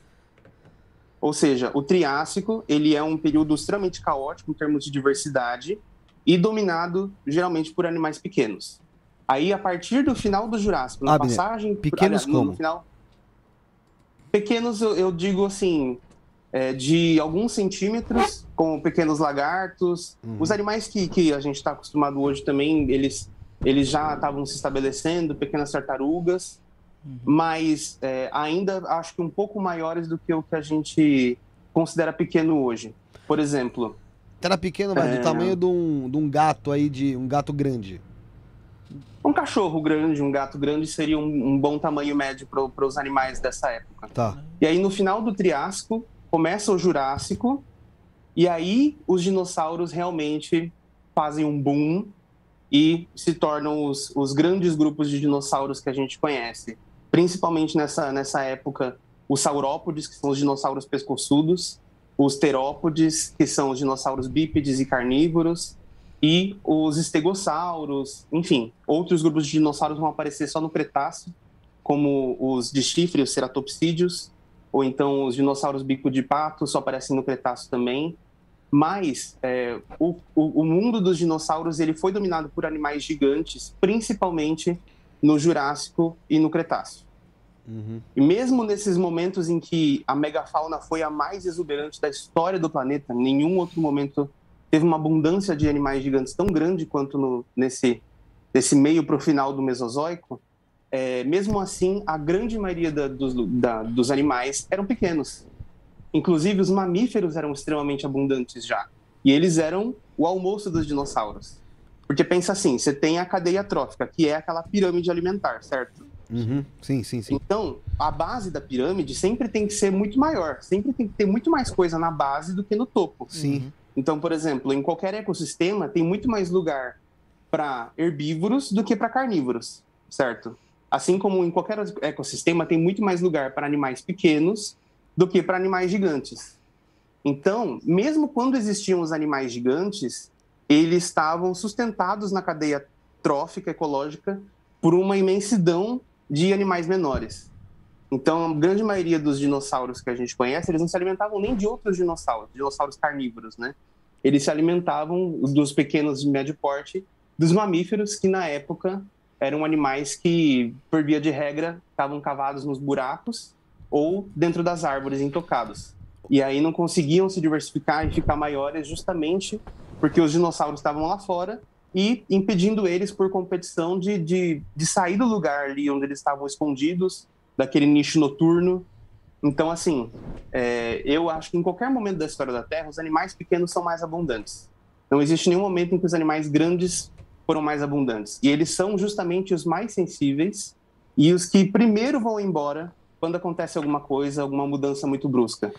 Ou seja, o Triássico ele é um período extremamente caótico em termos de diversidade e dominado geralmente por animais pequenos. Aí, a partir do final do Jurássico, na Abner, passagem... pequenos aliás, no- no como? final, Pequenos, eu, eu digo assim, é, de alguns centímetros, como pequenos lagartos. Uhum. Os animais que, que a gente está acostumado hoje também, eles, eles já estavam se estabelecendo, pequenas tartarugas. uhum. mas é, ainda acho que um pouco maiores do que o que a gente considera pequeno hoje. Por exemplo. Era pequeno, mas é... do tamanho de um, de um gato aí, de um gato grande. Um cachorro grande, um gato grande seria um, um bom tamanho médio para os animais dessa época. Tá. E aí, no final do Triássico, começa o Jurássico, e aí os dinossauros realmente fazem um boom e se tornam os, os grandes grupos de dinossauros que a gente conhece. Principalmente nessa, nessa época, os saurópodes, que são os dinossauros pescoçudos, os terópodes, que são os dinossauros bípedes e carnívoros, e os estegossauros, enfim, outros grupos de dinossauros vão aparecer só no Cretáceo, como os de chifre, os ceratopsídeos, ou então os dinossauros bico de pato só aparecem no Cretáceo também. Mas é, o, o, o, mundo dos dinossauros ele foi dominado por animais gigantes, principalmente no Jurássico e no Cretáceo. Uhum. E mesmo nesses momentos em que a megafauna foi a mais exuberante da história do planeta, nenhum outro momento teve uma abundância de animais gigantes tão grande quanto no, nesse, nesse meio para o final do Mesozoico, é, mesmo assim, a grande maioria da, dos, da, dos animais eram pequenos. Inclusive, os mamíferos eram extremamente abundantes já. E eles eram o almoço dos dinossauros. Porque pensa assim, você tem a cadeia trófica, que é aquela pirâmide alimentar, certo? Uhum. Sim, sim, sim. Então, a base da pirâmide sempre tem que ser muito maior. Sempre tem que ter muito mais coisa na base do que no topo. Sim. Uhum. Então, por exemplo, em qualquer ecossistema tem muito mais lugar para herbívoros do que para carnívoros, certo? Assim como em qualquer ecossistema tem muito mais lugar para animais pequenos do que para animais gigantes. Então, mesmo quando existiam os animais gigantes, eles estavam sustentados na cadeia trófica ecológica por uma imensidão de animais menores. Então, a grande maioria dos dinossauros que a gente conhece, eles não se alimentavam nem de outros dinossauros, dinossauros carnívoros, né? Eles se alimentavam dos pequenos de médio porte, dos mamíferos, que na época eram animais que, por via de regra, estavam cavados nos buracos ou dentro das árvores intocados. E aí não conseguiam se diversificar e ficar maiores justamente porque os dinossauros estavam lá fora e impedindo eles por competição de, de, de sair do lugar ali onde eles estavam escondidos, daquele nicho noturno. Então, assim, é, eu acho que em qualquer momento da história da Terra, os animais pequenos são mais abundantes. Não existe nenhum momento em que os animais grandes foram mais abundantes. E eles são justamente os mais sensíveis e os que primeiro vão embora quando acontece alguma coisa, alguma mudança muito brusca.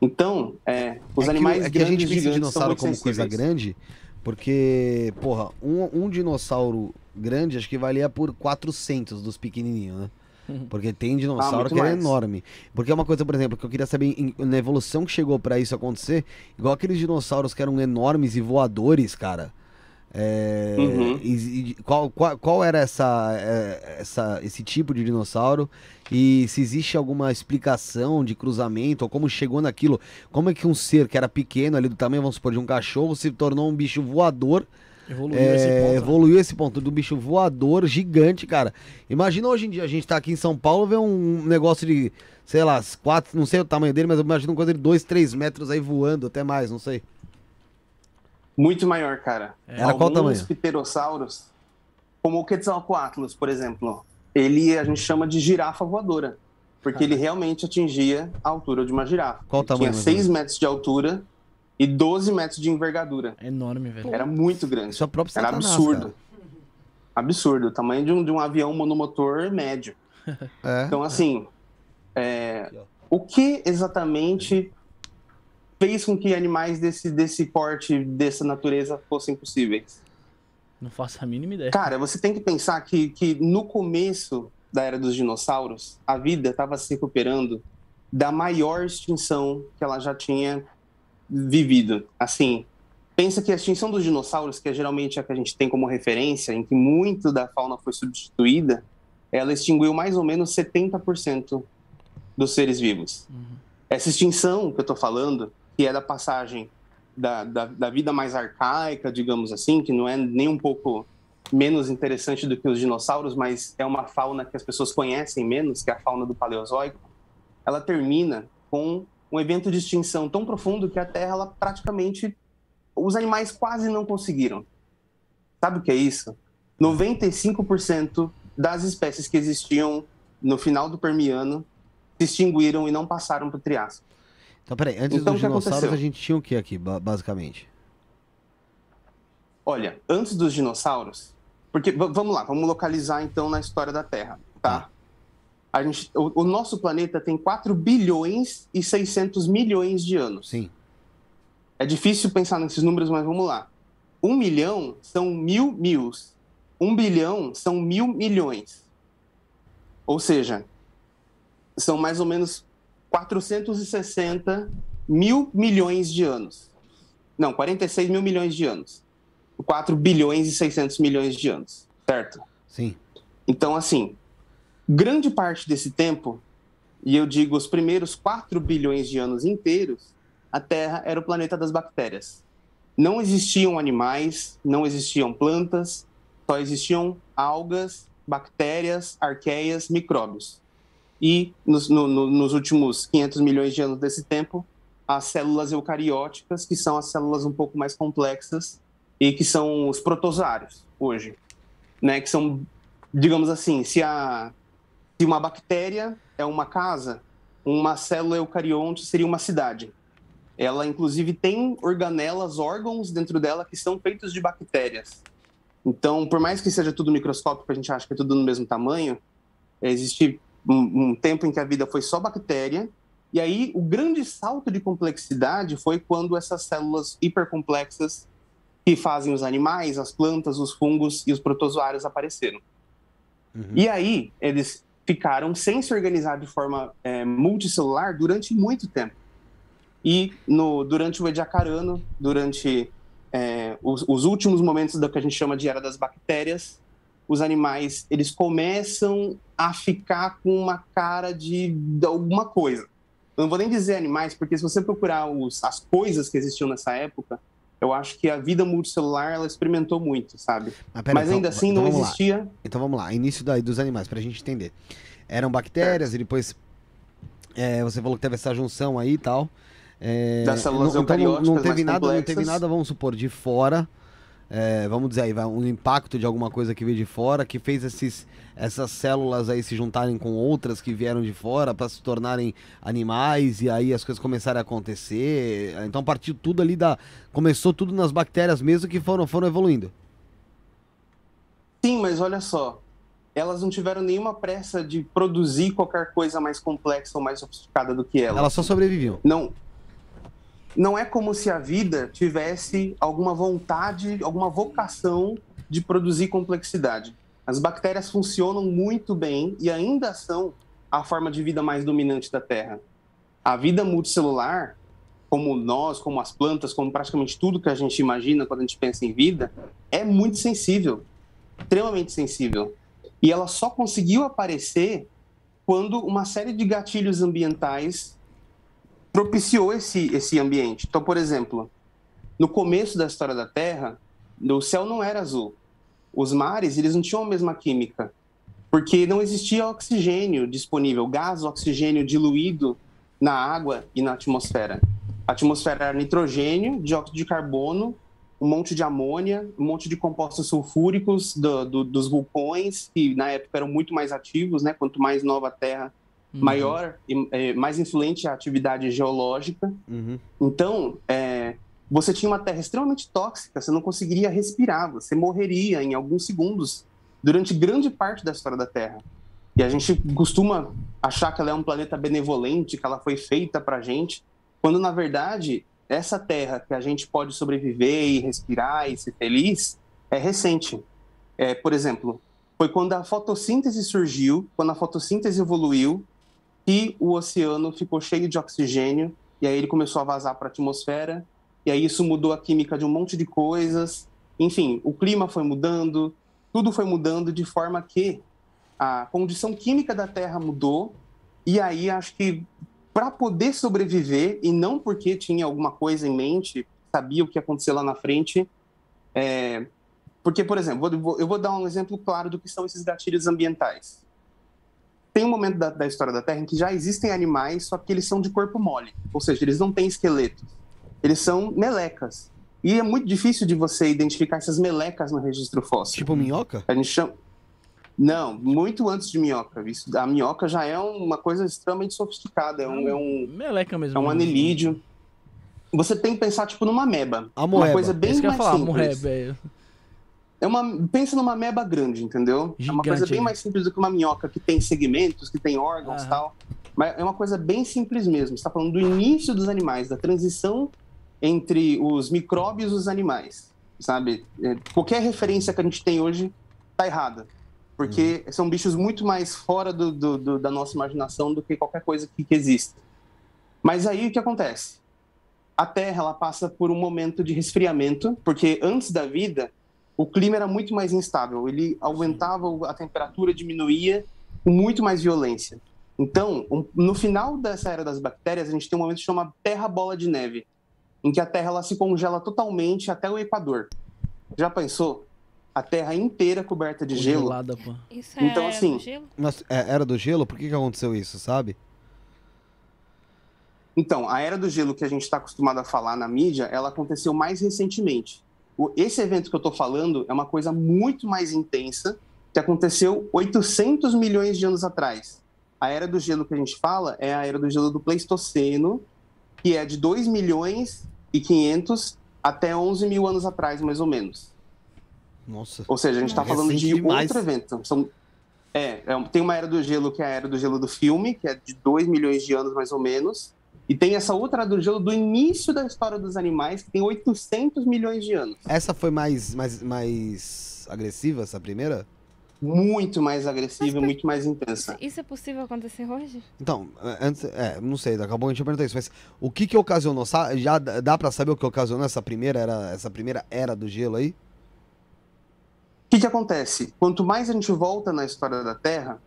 Então, é, os é animais que, é que a gente vê dinossauro como sensíveis. coisa grande, porque, porra, um, um dinossauro grande acho que valia por 400 dos pequenininhos, né? Porque tem dinossauro ah, que é enorme. Porque é uma coisa, por exemplo, que eu queria saber em, na evolução que chegou para isso acontecer, igual aqueles dinossauros que eram enormes e voadores, cara. É, uhum. e, e, qual, qual, qual, era essa, é, essa, esse tipo de dinossauro? E se existe alguma explicação de cruzamento, ou como chegou naquilo? Como é que um ser que era pequeno, ali do tamanho, vamos supor, de um cachorro, se tornou um bicho voador? Evoluiu é, esse ponto. Né? Evoluiu esse ponto do bicho voador gigante, cara. Imagina hoje em dia, a gente tá aqui em São Paulo, ver um negócio de, sei lá, quatro, não sei o tamanho dele, mas eu imagino uma coisa de dois, três metros aí voando, até mais, não sei. Muito maior, cara. É. Era qual tamanho? pterossauros, como o Quetzalcoatlus, por exemplo, ele a gente chama de girafa voadora, porque ah. ele realmente atingia a altura de uma girafa. Qual ele tamanho? Tinha 6 metros de altura e 12 metros de envergadura. É enorme, velho. Era muito grande. Só próprio Era Satanás, absurdo. Cara. Absurdo. O tamanho de um, de um avião monomotor médio. É. Então, assim, é, o que exatamente fez com que animais desse, desse porte, dessa natureza, fossem possíveis? Não faço a mínima ideia. Cara, você tem que pensar que, que no começo da era dos dinossauros, a vida estava se recuperando da maior extinção que ela já tinha vivido. Assim, pensa que a extinção dos dinossauros, que é geralmente a que a gente tem como referência, em que muito da fauna foi substituída, ela extinguiu mais ou menos 70% dos seres vivos. Uhum. Essa extinção que eu estou falando que é da passagem da, da, da, vida mais arcaica, digamos assim, que não é nem um pouco menos interessante do que os dinossauros, mas é uma fauna que as pessoas conhecem menos, que é a fauna do Paleozoico, ela termina com um evento de extinção tão profundo que a Terra, ela praticamente, os animais quase não conseguiram. Sabe o que é isso? 95% das espécies que existiam no final do Permiano, se extinguiram e não passaram para o Triássico. Então, peraí, antes Então, dos dinossauros aconteceu? a gente tinha o que aqui, ba- basicamente? Olha, antes dos dinossauros, porque vamos lá, vamos localizar então na história da Terra, tá? A gente, o, o nosso planeta tem 4 bilhões e 600 milhões de anos. Sim. É difícil pensar nesses números, mas vamos lá. Um milhão são mil mils. Um bilhão são mil milhões. Ou seja, são mais ou menos 460 mil milhões de anos. Não, 46 mil milhões de anos. 4 bilhões e 600 milhões de anos, certo? Sim. Então, assim, grande parte desse tempo, e eu digo os primeiros 4 bilhões de anos inteiros, a Terra era o planeta das bactérias. Não existiam animais, não existiam plantas, só existiam algas, bactérias, arqueias, micróbios. E nos, no- no- nos últimos 500 milhões de anos desse tempo, as células eucarióticas, que são as células um pouco mais complexas e que são os protozoários hoje, né? Que são digamos assim, se, a, se uma bactéria é uma casa, uma célula eucarionte seria uma cidade. Ela, inclusive, tem organelas, órgãos dentro dela que são feitos de bactérias. Então, por mais que seja tudo microscópico, a gente acha que é tudo no mesmo tamanho, existe um, um tempo em que a vida foi só bactéria, e aí o grande salto de complexidade foi quando essas células hipercomplexas que fazem os animais, as plantas, os fungos e os protozoários apareceram. Uhum. E aí, eles ficaram sem se organizar de forma é, multicelular durante muito tempo. E no, durante o Ediacarano, durante é, os, os últimos momentos da que a gente chama de Era das Bactérias, os animais eles começam a ficar com uma cara de, de alguma coisa. Eu não vou nem dizer animais, porque se você procurar os, as coisas que existiam nessa época, eu acho que a vida multicelular ela experimentou muito, sabe? Mas, pera, Mas então- ainda assim então não lá. existia Então vamos lá, início dos animais, pra gente entender. Eram bactérias e depois é, você falou que teve essa junção aí e tal. É, Das células não, então não, não teve nada, não teve complexas. nada, vamos supor, de fora. É, vamos dizer aí, um impacto de alguma coisa que veio de fora, que fez esses, essas células aí se juntarem com outras que vieram de fora para se tornarem animais e aí as coisas começaram a acontecer. Então partiu tudo ali da. Começou tudo nas bactérias mesmo que foram, foram evoluindo. Sim, mas olha só, elas não tiveram nenhuma pressa de produzir qualquer coisa mais complexa ou mais sofisticada do que elas. Elas só sobreviviam. Não, não é como se a vida tivesse alguma vontade, alguma vocação de produzir complexidade. As bactérias funcionam muito bem e ainda são a forma de vida mais dominante da Terra. A vida multicelular, como nós, como as plantas, como praticamente tudo que a gente imagina quando a gente pensa em vida, é muito sensível, extremamente sensível. E ela só conseguiu aparecer quando uma série de gatilhos ambientais propiciou esse, esse ambiente. Então, por exemplo, no começo da história da Terra, o céu não era azul. Os mares, eles não tinham a mesma química, porque não existia oxigênio disponível, gás, oxigênio diluído na água e na atmosfera. A atmosfera era nitrogênio, dióxido de carbono, um monte de amônia, um monte de compostos sulfúricos do- do- dos vulcões, que na época eram muito mais ativos, né? Quanto mais nova a Terra, Uhum. maior e eh, mais influente a atividade geológica. Uhum. Então, é, você tinha uma terra extremamente tóxica, você não conseguiria respirar, você morreria em alguns segundos durante grande parte da história da Terra. E a gente costuma achar que ela é um planeta benevolente, que ela foi feita para gente, quando na verdade essa Terra que a gente pode sobreviver e respirar e ser feliz é recente. É, por exemplo, foi quando a fotossíntese surgiu, quando a fotossíntese evoluiu, que o oceano ficou cheio de oxigênio e aí ele começou a vazar para a atmosfera, e aí isso mudou a química de um monte de coisas. Enfim, o clima foi mudando, tudo foi mudando de forma que a condição química da Terra mudou, e aí acho que para poder sobreviver, e não porque tinha alguma coisa em mente, sabia o que ia acontecer lá na frente, é, porque, por exemplo, eu vou dar um exemplo claro do que são esses gatilhos ambientais tem um momento da, da história da Terra em que já existem animais, só que eles são de corpo mole, ou seja, eles não têm esqueletos, eles são melecas. E é muito difícil de você identificar essas melecas no registro fóssil. Tipo minhoca? A gente chama. Não, muito antes de minhoca. Isso, a minhoca já é uma coisa extremamente sofisticada. É um, é um, Meleca mesmo. é um anelídeo. Você tem que pensar, tipo, numa meba. A Uma coisa bem Isso que eu ia mais falar, simples. morrer, velho. É uma, pensa numa meba grande, entendeu? é uma coisa Gigante, bem né? mais simples do que uma minhoca que tem segmentos, que tem órgãos e tal. Mas é uma coisa bem simples mesmo. Você está falando do início dos animais, da transição entre os micróbios e os animais, sabe? É, qualquer referência que a gente tem hoje tá errada. Porque são bichos muito mais fora do, do- do- da nossa imaginação do que qualquer coisa que, que existe. Mas aí o que acontece? A Terra ela passa por um momento de resfriamento, porque antes da vida o clima era muito mais instável. Ele aumentava, a temperatura diminuía com muito mais violência. Então, um- no final dessa era das bactérias, a gente tem um momento que chama Terra Bola de Neve, em que a Terra ela se congela totalmente até o Equador. Já pensou? A Terra inteira coberta de gelo. Congelada, pô. Isso é Então, era assim, do gelo? Mas, é, era do gelo? Por que, que aconteceu isso, sabe? Então, a era do gelo que a gente está acostumado a falar na mídia, ela aconteceu mais recentemente. Esse evento que eu estou falando é uma coisa muito mais intensa que aconteceu 800 milhões de anos atrás. A era do gelo que a gente fala é a era do gelo do Pleistoceno, que é de 2 milhões e 500 até 11 mil anos atrás, mais ou menos. Nossa. Ou seja, a gente está Recente falando de demais. outro evento. São, é, é tem uma era do gelo que é a era do gelo do filme, que é de 2 milhões de anos mais ou menos. E tem essa outra do gelo do início da história dos animais, que tem 800 milhões de anos. Essa foi mais, mais, mais agressiva, essa primeira? Muito mais agressiva, Mas- muito mais intensa. Isso é possível acontecer hoje? Então, antes, é, não sei, daqui a pouco a gente vai perguntar isso, mas o que que ocasionou? Já dá pra saber o que ocasionou essa primeira era, essa primeira era do gelo aí? O que, que acontece? Quanto mais a gente volta na história da Terra,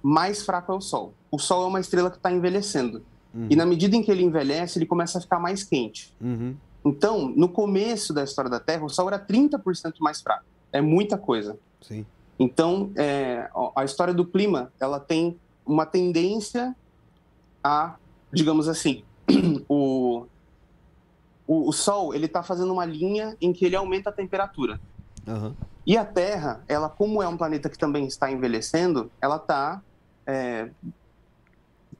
mais fraco é o Sol. O Sol é uma estrela que está envelhecendo. Uhum. E na medida em que ele envelhece, ele começa a ficar mais quente. Uhum. Então, no começo da história da Terra, o Sol era 30% mais fraco. É muita coisa. Sim. Então, é, a história do clima, ela tem uma tendência a, digamos assim, o, o, o Sol, ele está fazendo uma linha em que ele aumenta a temperatura. Aham. E a Terra, ela, como é um planeta que também está envelhecendo, ela está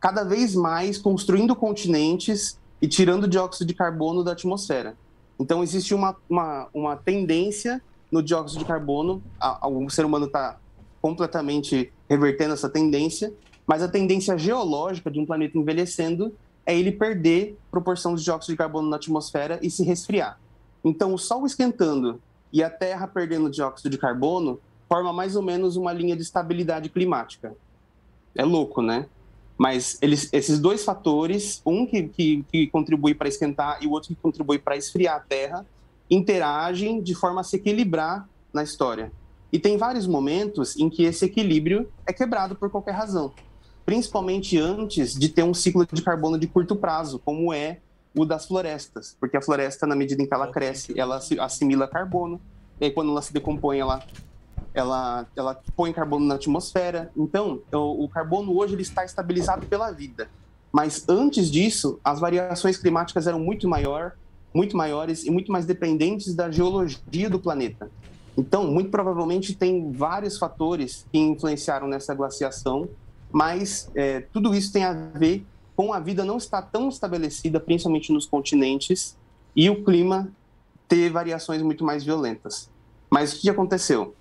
cada vez mais construindo continentes e tirando dióxido de carbono da atmosfera. Então, existe uma, uma, uma tendência no dióxido de carbono, a, a- o ser humano está completamente revertendo essa tendência, mas a tendência geológica de um planeta envelhecendo é ele perder proporção de dióxido de carbono na atmosfera e se resfriar. Então, o Sol esquentando e a Terra perdendo dióxido de carbono forma mais ou menos uma linha de estabilidade climática. É louco, né? Mas eles, esses dois fatores, um que, que, que contribui para esquentar e o outro que contribui para esfriar a Terra, interagem de forma a se equilibrar na história. E tem vários momentos em que esse equilíbrio é quebrado por qualquer razão, principalmente antes de ter um ciclo de carbono de curto prazo, como é o das florestas, porque a floresta, na medida em que ela cresce, ela assimila carbono, e aí quando ela se decompõe, ela ela, ela põe carbono na atmosfera. Então, o, o carbono hoje ele está estabilizado pela vida. Mas antes disso, as variações climáticas eram muito maior, muito maiores e muito mais dependentes da geologia do planeta. Então, muito provavelmente tem vários fatores que influenciaram nessa glaciação, mas é, tudo isso tem a ver com a vida não estar tão estabelecida, principalmente nos continentes, e o clima ter variações muito mais violentas. Mas o que aconteceu?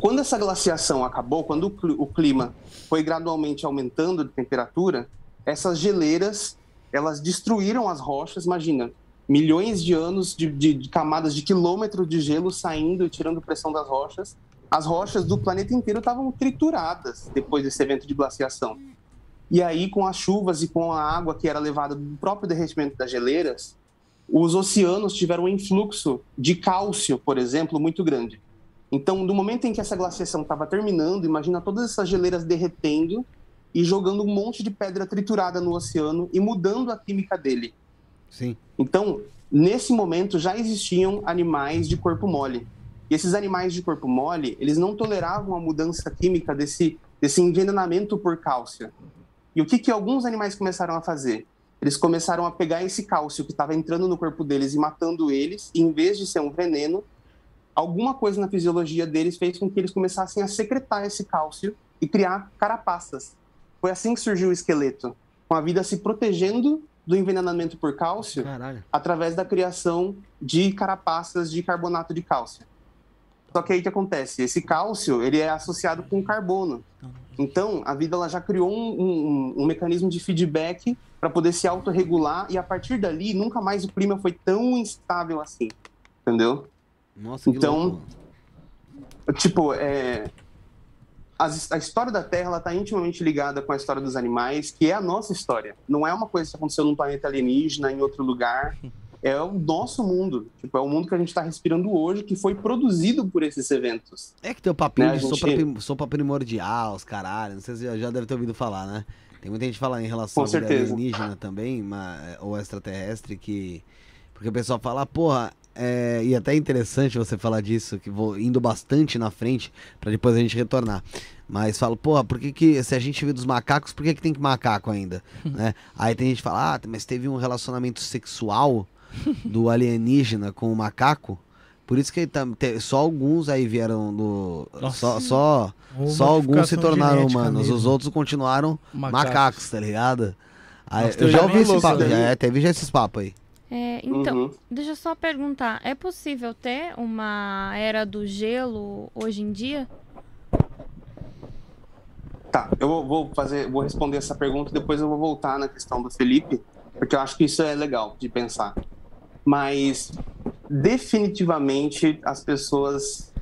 Quando essa glaciação acabou, quando o cli- o clima foi gradualmente aumentando de temperatura, essas geleiras elas destruíram as rochas. Imagina, milhões de anos de, de- de camadas de quilômetros de gelo saindo e tirando pressão das rochas. As rochas do planeta inteiro estavam trituradas depois desse evento de glaciação. E aí, com as chuvas e com a água que era levada do próprio derretimento das geleiras, os oceanos tiveram um influxo de cálcio, por exemplo, muito grande. Então, no momento em que essa glaciação estava terminando, imagina todas essas geleiras derretendo e jogando um monte de pedra triturada no oceano e mudando a química dele. Sim. Então, nesse momento já existiam animais de corpo mole. E esses animais de corpo mole, eles não toleravam a mudança química desse, desse envenenamento por cálcio. E o que, que alguns animais começaram a fazer? Eles começaram a pegar esse cálcio que estava entrando no corpo deles e matando eles, e em vez de ser um veneno, alguma coisa na fisiologia deles fez com que eles começassem a secretar esse cálcio e criar carapaças. Foi assim que surgiu o esqueleto, com a vida se protegendo do envenenamento por cálcio Caralho. através da criação de carapaças de carbonato de cálcio. Só que aí que acontece? Esse cálcio ele é associado com carbono. Então, a vida ela já criou um, um- um mecanismo de feedback para poder se autorregular e a partir dali nunca mais o clima foi tão instável assim. Entendeu? Nossa, que Então. Tipo, é, as- a história da Terra está intimamente ligada com a história dos animais, que é a nossa história. Não é uma coisa que aconteceu num planeta alienígena, em outro lugar. É o nosso mundo. Tipo, é o mundo que a gente está respirando hoje, que foi produzido por esses eventos. É que tem o papinho né, a de gente- sopa, prim- sopa primordial, os caralho. Não sei se já, deve ter ouvido falar, né? Tem muita gente falando em relação Com à alienígena também, ou extraterrestre, que. Porque o pessoal fala, porra, é... e até é interessante você falar disso, que vou indo bastante na frente, pra depois a gente retornar. Mas falo, porra, por que, que se a gente veio dos macacos, por que, que tem que macaco ainda? né? Aí tem gente que fala, ah, mas teve um relacionamento sexual do alienígena com o macaco. Por isso que tá- só alguns aí vieram do. Nossa. Só, só, só alguns se tornaram humanos, mesmo. os outros continuaram Macacos. macacos, tá ligado? Aí, Nossa, eu já ouvi esse papo, daí. já, é, teve já esses papos aí. É, então, Uhum. deixa eu só perguntar, é possível ter uma era do gelo hoje em dia? Tá, eu vou- fazer, vou responder essa pergunta e depois eu vou voltar na questão do Felipe, porque eu acho que isso é legal de pensar. Mas definitivamente as pessoas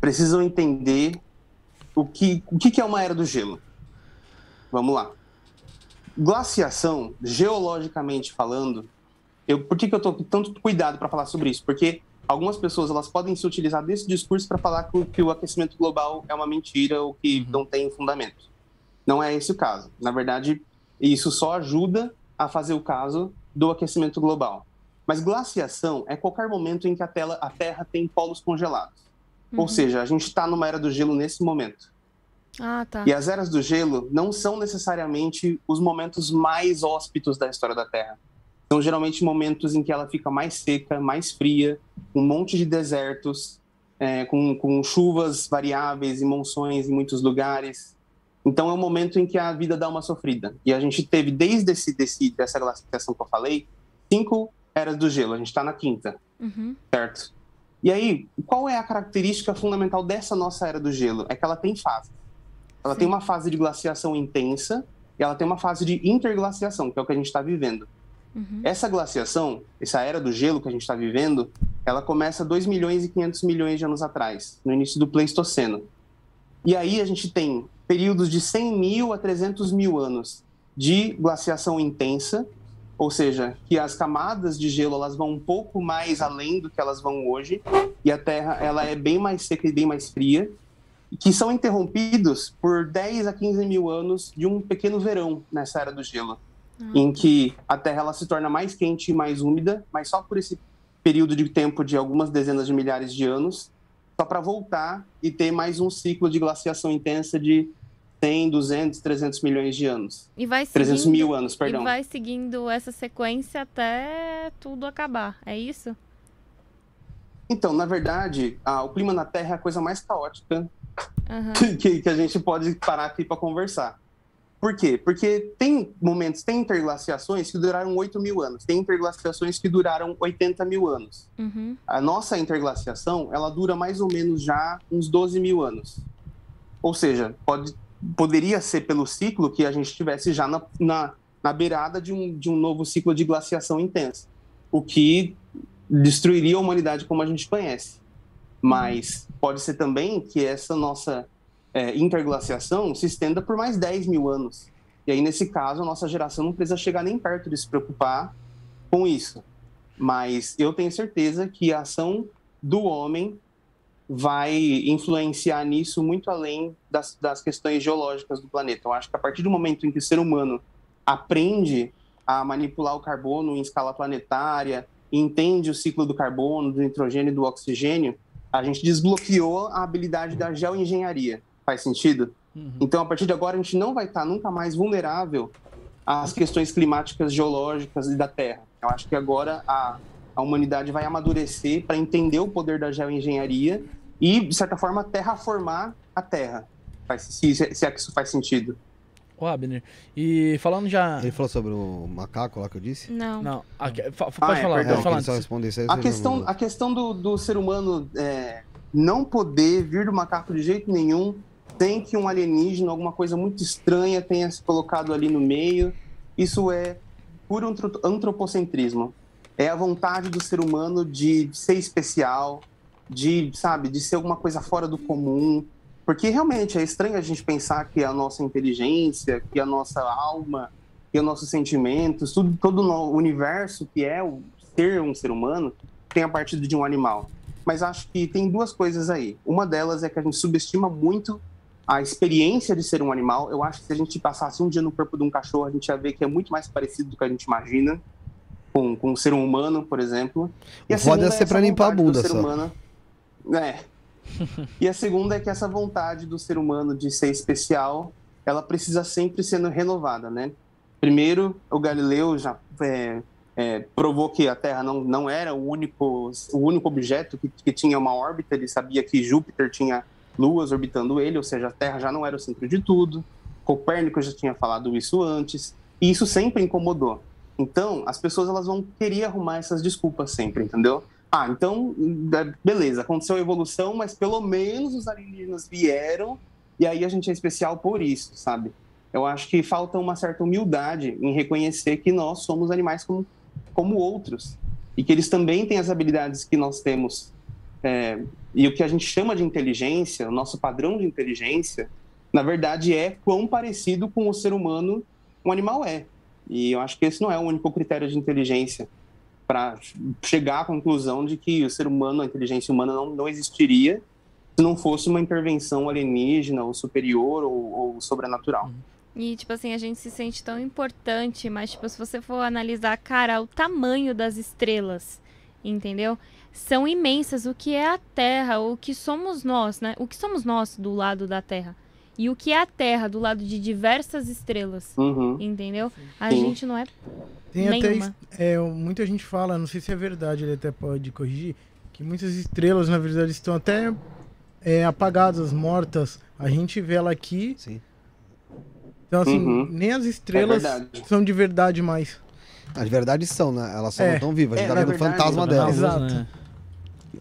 precisam entender o que, o que que é uma era do gelo. Vamos lá. Glaciação, geologicamente falando, eu, por que, que eu estou com tanto cuidado para falar sobre isso? Porque algumas pessoas elas podem se utilizar desse discurso para falar que, o- que o aquecimento global é uma mentira ou que não tem fundamento. Não é esse o caso. Na verdade, isso só ajuda a fazer o caso do aquecimento global. Mas glaciação é qualquer momento em que a, tela- a Terra tem polos congelados. Ou Uhum. seja, a gente está numa era do gelo nesse momento. Ah, tá. E as eras do gelo não são necessariamente os momentos mais hóspitos da história da Terra. São geralmente momentos em que ela fica mais seca, mais fria, um monte de desertos, é, com, com chuvas variáveis e monções em muitos lugares. Então é um momento em que a vida dá uma sofrida. E a gente teve, desde esse, desse, dessa glaciação que eu falei, cinco eras do gelo. A gente está na quinta Uhum. certo? E aí, qual é a característica fundamental dessa nossa era do gelo? É que ela tem fases. Ela Sim. tem uma fase de glaciação intensa e ela tem uma fase de interglaciação, que é o que a gente está vivendo. Uhum. Essa glaciação, essa era do gelo que a gente está vivendo, ela começa 2 milhões e 500 milhões de anos atrás, no início do Pleistoceno. E aí a gente tem períodos de 100 mil a 300 mil anos de glaciação intensa, ou seja, que as camadas de gelo elas vão um pouco mais além do que elas vão hoje, e a Terra ela é bem mais seca e bem mais fria, que são interrompidos por 10 a 15 mil anos de um pequeno verão nessa era do gelo em que a Terra ela se torna mais quente e mais úmida, mas só por esse período de tempo de algumas dezenas de milhares de anos, só para voltar e ter mais um ciclo de glaciação intensa de 100, 200, 300 milhões de anos. E vai 300 seguindo, mil anos, e perdão. vai seguindo essa sequência até tudo acabar, é isso? Então, na verdade, ah, o clima na Terra é a coisa mais caótica Aham. que, que a gente pode parar aqui para conversar. Por quê? Porque tem momentos, tem interglaciações que duraram 8 mil anos, tem interglaciações que duraram 80 mil anos. Uhum. a nossa interglaciação ela dura mais ou menos já uns 12 mil anos. Ou seja, pode, poderia ser pelo ciclo que a gente estivesse já na, na, na beirada de um, de um novo ciclo de glaciação intensa, o que destruiria a humanidade como a gente conhece. Mas pode ser também que essa nossa é, interglaciação se estenda por mais 10 mil anos. E aí, nesse caso, a nossa geração não precisa chegar nem perto de se preocupar com isso. Mas eu tenho certeza que a ação do homem vai influenciar nisso muito além das, das questões geológicas do planeta. Eu acho que a partir do momento em que o ser humano aprende a manipular o carbono em escala planetária, entende o ciclo do carbono, do nitrogênio e do oxigênio, a gente desbloqueou a habilidade da geoengenharia. Faz sentido? Uhum. Então, a partir de agora, a gente não vai estar nunca mais vulnerável às questões climáticas, geológicas e da Terra. Eu acho que agora a, a humanidade vai amadurecer para entender o poder da geoengenharia e, de certa forma, terraformar a Terra. Se, se é que isso faz sentido. Ô, Abner, e falando já. Ele falou sobre o macaco lá que eu disse? Não. Não, aqui, fa- Ah, pode é, falar, perdão, pode falar. Só responder isso aí. A questão, a questão do, do ser humano é, não poder vir do macaco de jeito nenhum sem que um alienígena, alguma coisa muito estranha tenha se colocado ali no meio. Isso é puro antro- antropocentrismo. É a vontade do ser humano de ser especial, de, sabe, de ser alguma coisa fora do comum. Porque realmente é estranho a gente pensar que a nossa inteligência, que a nossa alma, que os nossos sentimentos, tudo, todo o universo que é o ser um ser humano, tem a partido de um animal. Mas acho que tem duas coisas aí. Uma delas é que a gente subestima muito a experiência de ser um animal. Eu acho que se a gente passasse um dia no corpo de um cachorro, a gente ia ver que é muito mais parecido do que a gente imagina com, com um ser humano, por exemplo. O a segunda é ser essa pra limpar a bunda ser só. humano- É. E a segunda é que essa vontade do ser humano de ser especial, ela precisa sempre sendo renovada, né? Primeiro, o Galileu já é, é, provou que a Terra não, não era o único, o único objeto que, que tinha uma órbita, ele sabia que Júpiter tinha luas orbitando ele, ou seja, a Terra já não era o centro de tudo. Copérnico já tinha falado isso antes, e isso sempre incomodou. Então, as pessoas elas vão querer arrumar essas desculpas sempre, entendeu? Ah, então, é, beleza, aconteceu a evolução, mas pelo menos os alienígenas vieram e aí a gente é especial por isso, sabe? Eu acho que falta uma certa humildade em reconhecer que nós somos animais como, como outros e que eles também têm as habilidades que nós temos. É, e o que a gente chama de inteligência, o nosso padrão de inteligência, na verdade é quão parecido com o ser humano um animal é. E eu acho que esse não é o único critério de inteligência para chegar à conclusão de que o ser humano, a inteligência humana não, não existiria se não fosse uma intervenção alienígena ou superior ou, ou sobrenatural. E, tipo assim, a gente se sente tão importante, mas, tipo, se você for analisar, cara, o tamanho das estrelas, entendeu? São imensas. O que é a Terra, o que somos nós, né? O que somos nós do lado da Terra. E o que é a Terra do lado de diversas estrelas, Uhum. entendeu? A Sim. gente não é Tem até. nenhuma. É, muita gente fala, não sei se é verdade, ele até pode corrigir, que muitas estrelas, na verdade, estão até é, apagadas, mortas. A gente vê ela aqui. Sim. Então, assim, Uhum. nem as estrelas verdade. são de verdade mais. As verdades são, né? Elas só É. não estão vivas. A gente É, tá vendo o fantasma delas. Exato. né?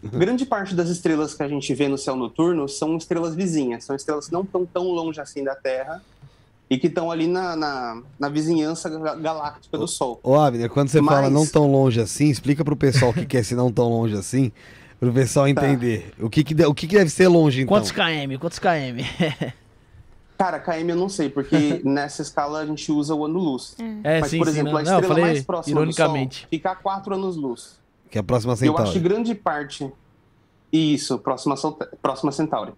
Grande parte das estrelas que a gente vê no céu noturno são estrelas vizinhas, são estrelas que não estão tão longe assim da Terra e que estão ali na, na, na vizinhança ga- galáctica do Sol. Ô, Abner, quando você Mas- fala não tão longe assim, explica pro pessoal o que que é esse não tão longe assim, pro pessoal entender. O, que que, de- o que que deve ser longe, então? Quantos km? Quantos km? Cara, KM eu não sei, porque nessa escala a gente usa o ano-luz. É, Mas, sim, por sim. exemplo, Não, a não, eu estrela falei mais próxima ironicamente. do Sol fica a 4 anos-luz. Que é a próxima Eu acho que Centauri. grande parte. Isso, próxima, próxima Centauri.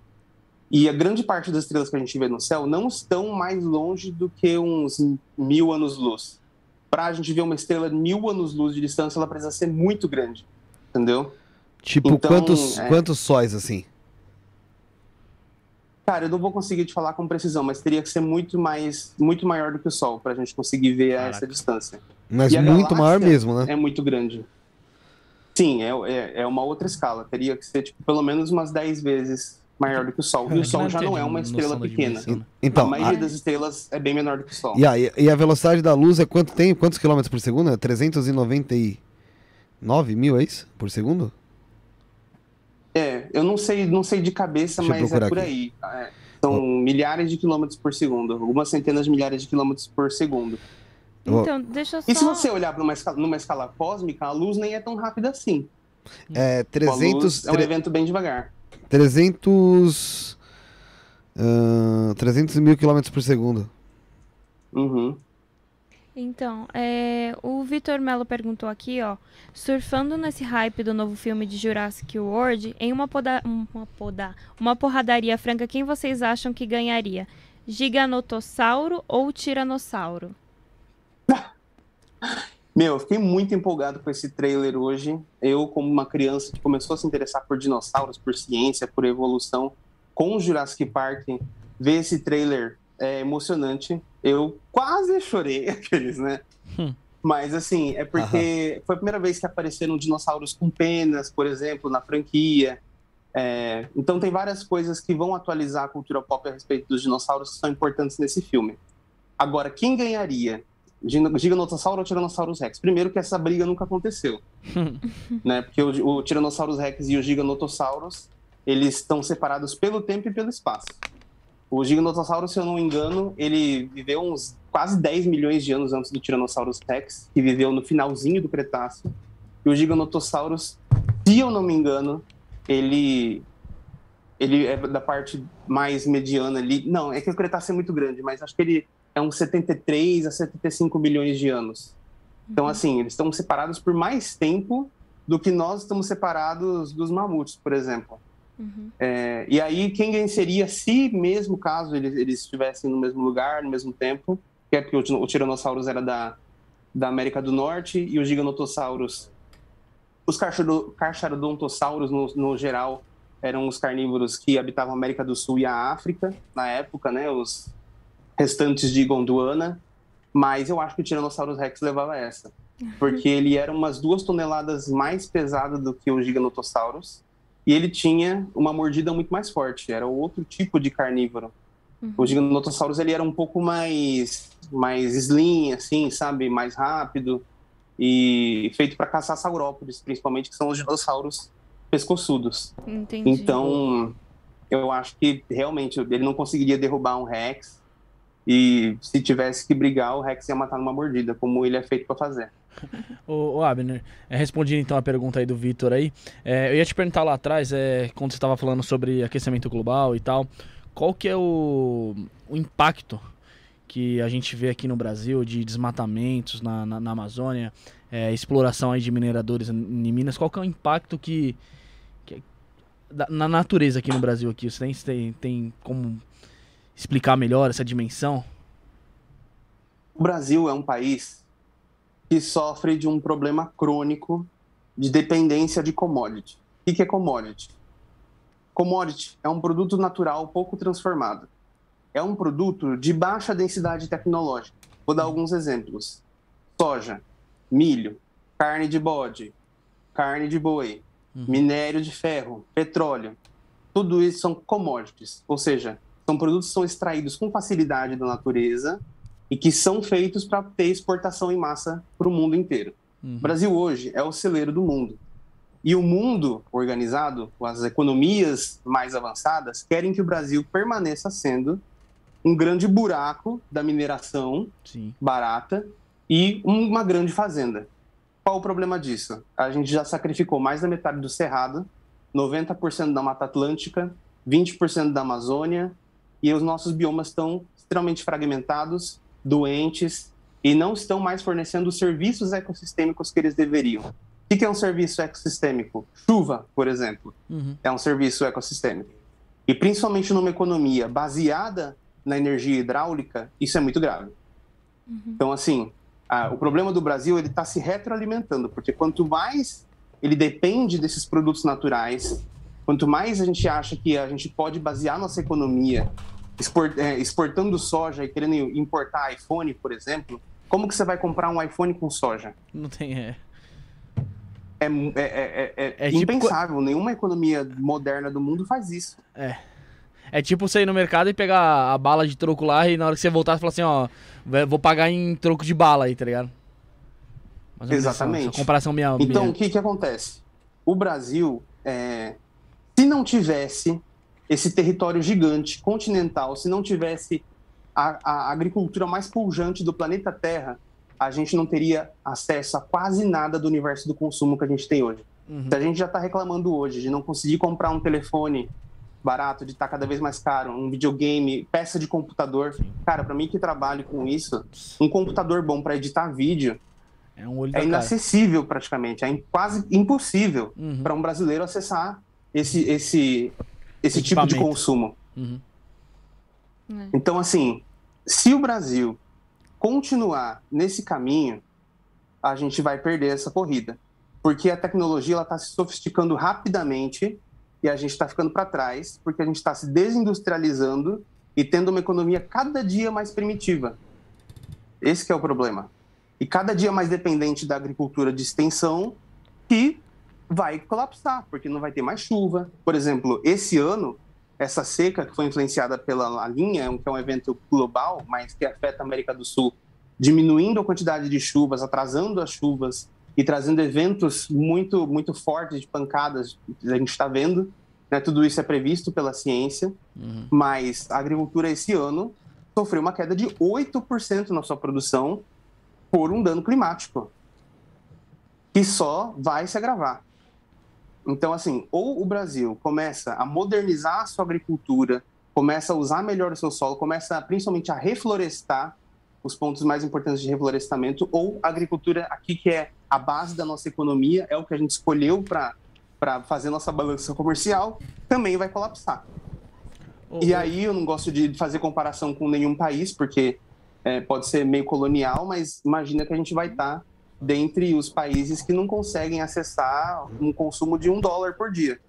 E a grande parte das estrelas que a gente vê no céu não estão mais longe do que uns mil anos-luz. Para a gente ver uma estrela de mil anos-luz de distância, ela precisa ser muito grande. Entendeu? Tipo, Então, quantos, é. quantos sóis, assim? Cara, eu não vou conseguir te falar com precisão, mas teria que ser muito mais, muito maior do que o Sol para a gente conseguir ver Caraca. essa distância. Mas E muito maior mesmo, né? É muito grande. Sim, é, é, é uma outra escala. Teria que ser tipo, pelo menos umas 10 vezes maior do que o Sol. E o Sol já não é uma estrela pequena. Então, a maioria a- das estrelas é bem menor do que o Sol. e, a, e a velocidade da luz é quanto tem? Quantos quilômetros por segundo? É 399 mil, é isso? Por segundo? É, eu não sei, não sei de cabeça, Deixa mas é por aqui. aí. É, são milhares de quilômetros por segundo, algumas centenas de milhares de quilômetros por segundo. Então, deixa eu só. E se você olhar para uma escala, numa escala cósmica, a luz nem é tão rápida assim. É Tipo, a 300... luz é um tre- evento bem devagar. 300... ah, 300 mil quilômetros por segundo. Uhum. Então, é, o Vitor Mello perguntou aqui, ó. Surfando nesse hype do novo filme de Jurassic World, em uma, poda, uma, poda, uma porradaria franca, quem vocês acham que ganharia? Giganotossauro ou Tiranossauro? Meu, eu fiquei muito empolgado com esse trailer hoje. Eu, como uma criança que começou a se interessar por dinossauros, por ciência, por evolução, com o Jurassic Park, ver esse trailer é emocionante. Eu quase chorei, aqueles, né? Hum. Mas, assim, é porque foi a primeira vez que apareceram dinossauros com penas, por exemplo, na franquia. É, então, tem várias coisas que vão atualizar a cultura pop a respeito dos dinossauros que são importantes nesse filme. Agora, quem ganharia? Giganotossauro ou Tiranossauros Rex? Primeiro que essa briga nunca aconteceu. né? Porque o, o Tiranossauros Rex e o Giganotossauros, eles estão separados pelo tempo e pelo espaço. O Giganotossauro, se eu não me engano, ele viveu uns quase 10 milhões de anos antes do Tiranossauros Rex, que viveu no finalzinho do Cretáceo. E o Giganotossauros, se eu não me engano, ele ele é da parte mais mediana ali. Não, é que o Cretáceo é muito grande, mas acho que ele é uns 73 a 75 milhões de anos. Então, assim, eles estão separados por mais tempo do que nós estamos separados dos mamutes, por exemplo. Uhum. É, e aí, quem venceria se mesmo caso eles, eles estivessem no mesmo lugar, no mesmo tempo, que é porque o, o Tiranossauros era da, da América do Norte e os Giganotossauros, os Carcharodontossauros no, no geral, eram os carnívoros que habitavam a América do Sul e a África na época, né, os restantes de Gondwana, mas eu acho que o Tiranossauros Rex levava essa, porque ele era umas duas toneladas mais pesado do que os Giganotossauros, e ele tinha uma mordida muito mais forte, era outro tipo de carnívoro. Uhum. O Giganotossauros ele era um pouco mais mais slim, assim, sabe, mais rápido e feito para caçar saurópodes, principalmente que são os dinossauros pescoçudos. Entendi. Então, eu acho que realmente ele não conseguiria derrubar um Rex e se tivesse que brigar, o Rex ia matar numa mordida, como ele é feito para fazer. o, Abner, é, respondi então a pergunta aí do Vitor aí. É, eu ia te perguntar lá atrás, é, quando você estava falando sobre aquecimento global e tal, qual que é o, o impacto que a gente vê aqui no Brasil de desmatamentos na, na, na Amazônia, é, exploração aí de mineradores em Minas, qual que é o impacto que, que da, na natureza aqui no Brasil aqui? Você tem, tem, tem como explicar melhor essa dimensão? O Brasil é um país que sofre de um problema crônico de dependência de commodity. O que é commodity? Commodity é um produto natural pouco transformado. É um produto de baixa densidade tecnológica. Vou dar alguns exemplos: soja, milho, carne de bode, carne de boi, uhum. minério de ferro, petróleo. Tudo isso são commodities, ou seja, são produtos que são extraídos com facilidade da natureza e que são feitos para ter exportação em massa para o mundo inteiro. Uhum. O Brasil hoje é o celeiro do mundo. E o mundo organizado, as economias mais avançadas, querem que o Brasil permaneça sendo um grande buraco da mineração Sim. barata e uma grande fazenda. Qual o problema disso? A gente já sacrificou mais da metade do Cerrado, 90% da Mata Atlântica, 20% da Amazônia, e os nossos biomas estão extremamente fragmentados doentes e não estão mais fornecendo os serviços ecossistêmicos que eles deveriam. O que é um serviço ecossistêmico? Chuva, por exemplo, uhum. é um serviço ecossistêmico. E principalmente numa economia baseada na energia hidráulica, isso é muito grave. Uhum. Então, assim, a, o problema do Brasil ele está se retroalimentando, porque quanto mais ele depende desses produtos naturais, quanto mais a gente acha que a gente pode basear nossa economia export, é, exportando soja e querendo importar iPhone, por exemplo, como que você vai comprar um iPhone com soja? Não tem, é. É, é, é, é, é tipo impensável, tipo... nenhuma economia moderna do mundo faz isso. É. É tipo você ir no mercado e pegar a bala de troco lá e na hora que você voltar, você falar assim, ó, vou pagar em troco de bala aí, tá ligado? Exatamente. Essa, comparação minha. Então, minha... o que que acontece? O Brasil, é, se não tivesse esse território gigante, continental, se não tivesse a, a agricultura mais pujante do planeta Terra, a gente não teria acesso a quase nada do universo do consumo que a gente tem hoje. Uhum. Se a gente já está reclamando hoje de não conseguir comprar um telefone barato, de estar tá cada vez mais caro, um videogame, peça de computador. Cara, para mim que trabalho com isso, um computador bom para editar vídeo é, um é inacessível praticamente, é quase impossível uhum. para um brasileiro acessar esse, esse, esse tipo de consumo. Uhum. É. Então, assim, se o Brasil continuar nesse caminho, a gente vai perder essa corrida. Porque a tecnologia está se sofisticando rapidamente e a gente está ficando para trás, porque a gente está se desindustrializando e tendo uma economia cada dia mais primitiva. Esse é o problema. e cada dia mais dependente da agricultura de extensão, que vai colapsar, porque não vai ter mais chuva. Por exemplo, esse ano, essa seca que foi influenciada pela Laninha, que é um evento global, mas que afeta a América do Sul, diminuindo a quantidade de chuvas, atrasando as chuvas e trazendo eventos muito muito fortes de pancadas, a gente está vendo. Né, tudo isso é previsto pela ciência, uhum. mas a agricultura esse ano sofreu uma queda de 8% na sua produção por um dano climático, que só vai se agravar. Então, assim, ou o Brasil começa a modernizar a sua agricultura, começa a usar melhor o seu solo, começa principalmente a reflorestar os pontos mais importantes de reflorestamento, ou a agricultura aqui, que é a base da nossa economia, é o que a gente escolheu para fazer nossa balança comercial, também vai colapsar. Uhum. E aí eu não gosto de fazer comparação com nenhum país, porque é, pode ser meio colonial, mas imagina que a gente vai estar tá dentre os países que não conseguem acessar um consumo de um dólar por dia.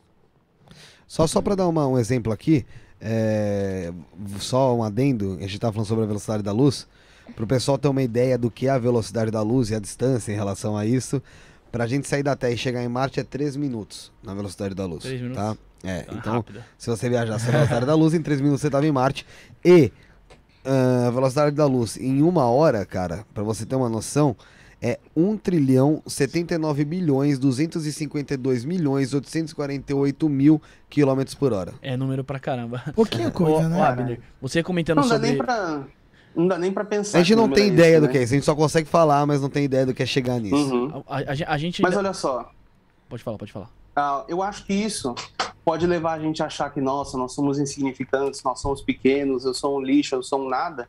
Só, só para dar uma, um exemplo aqui, é, só um adendo, a gente estava falando sobre a velocidade da luz, para o pessoal ter uma ideia do que é a velocidade da luz e a distância em relação a isso, para a gente sair da Terra e chegar em Marte é 3 minutos na velocidade da luz. 3 minutos? Tá? É, tá então, rápido. se você viajasse a velocidade da luz, em 3 minutos você estava em Marte. E uh, a velocidade da luz em uma hora, cara, para você ter uma noção, é 1 trilhão 79 bilhões 252 milhões 848 mil quilômetros por hora. É número pra caramba. Pouquinha coisa, né? Abner, você comentando não sobre... Dá nem pra, não dá nem pra pensar. A gente não tem é ideia do né? que é isso, a gente só consegue falar, mas não tem ideia do que é chegar nisso. Uhum. A, a, a, gente Mas olha só. Pode falar, pode falar. Uh, eu acho que isso pode levar a gente a achar que, nossa, nós somos insignificantes, nós somos pequenos, eu sou um lixo, eu sou um nada.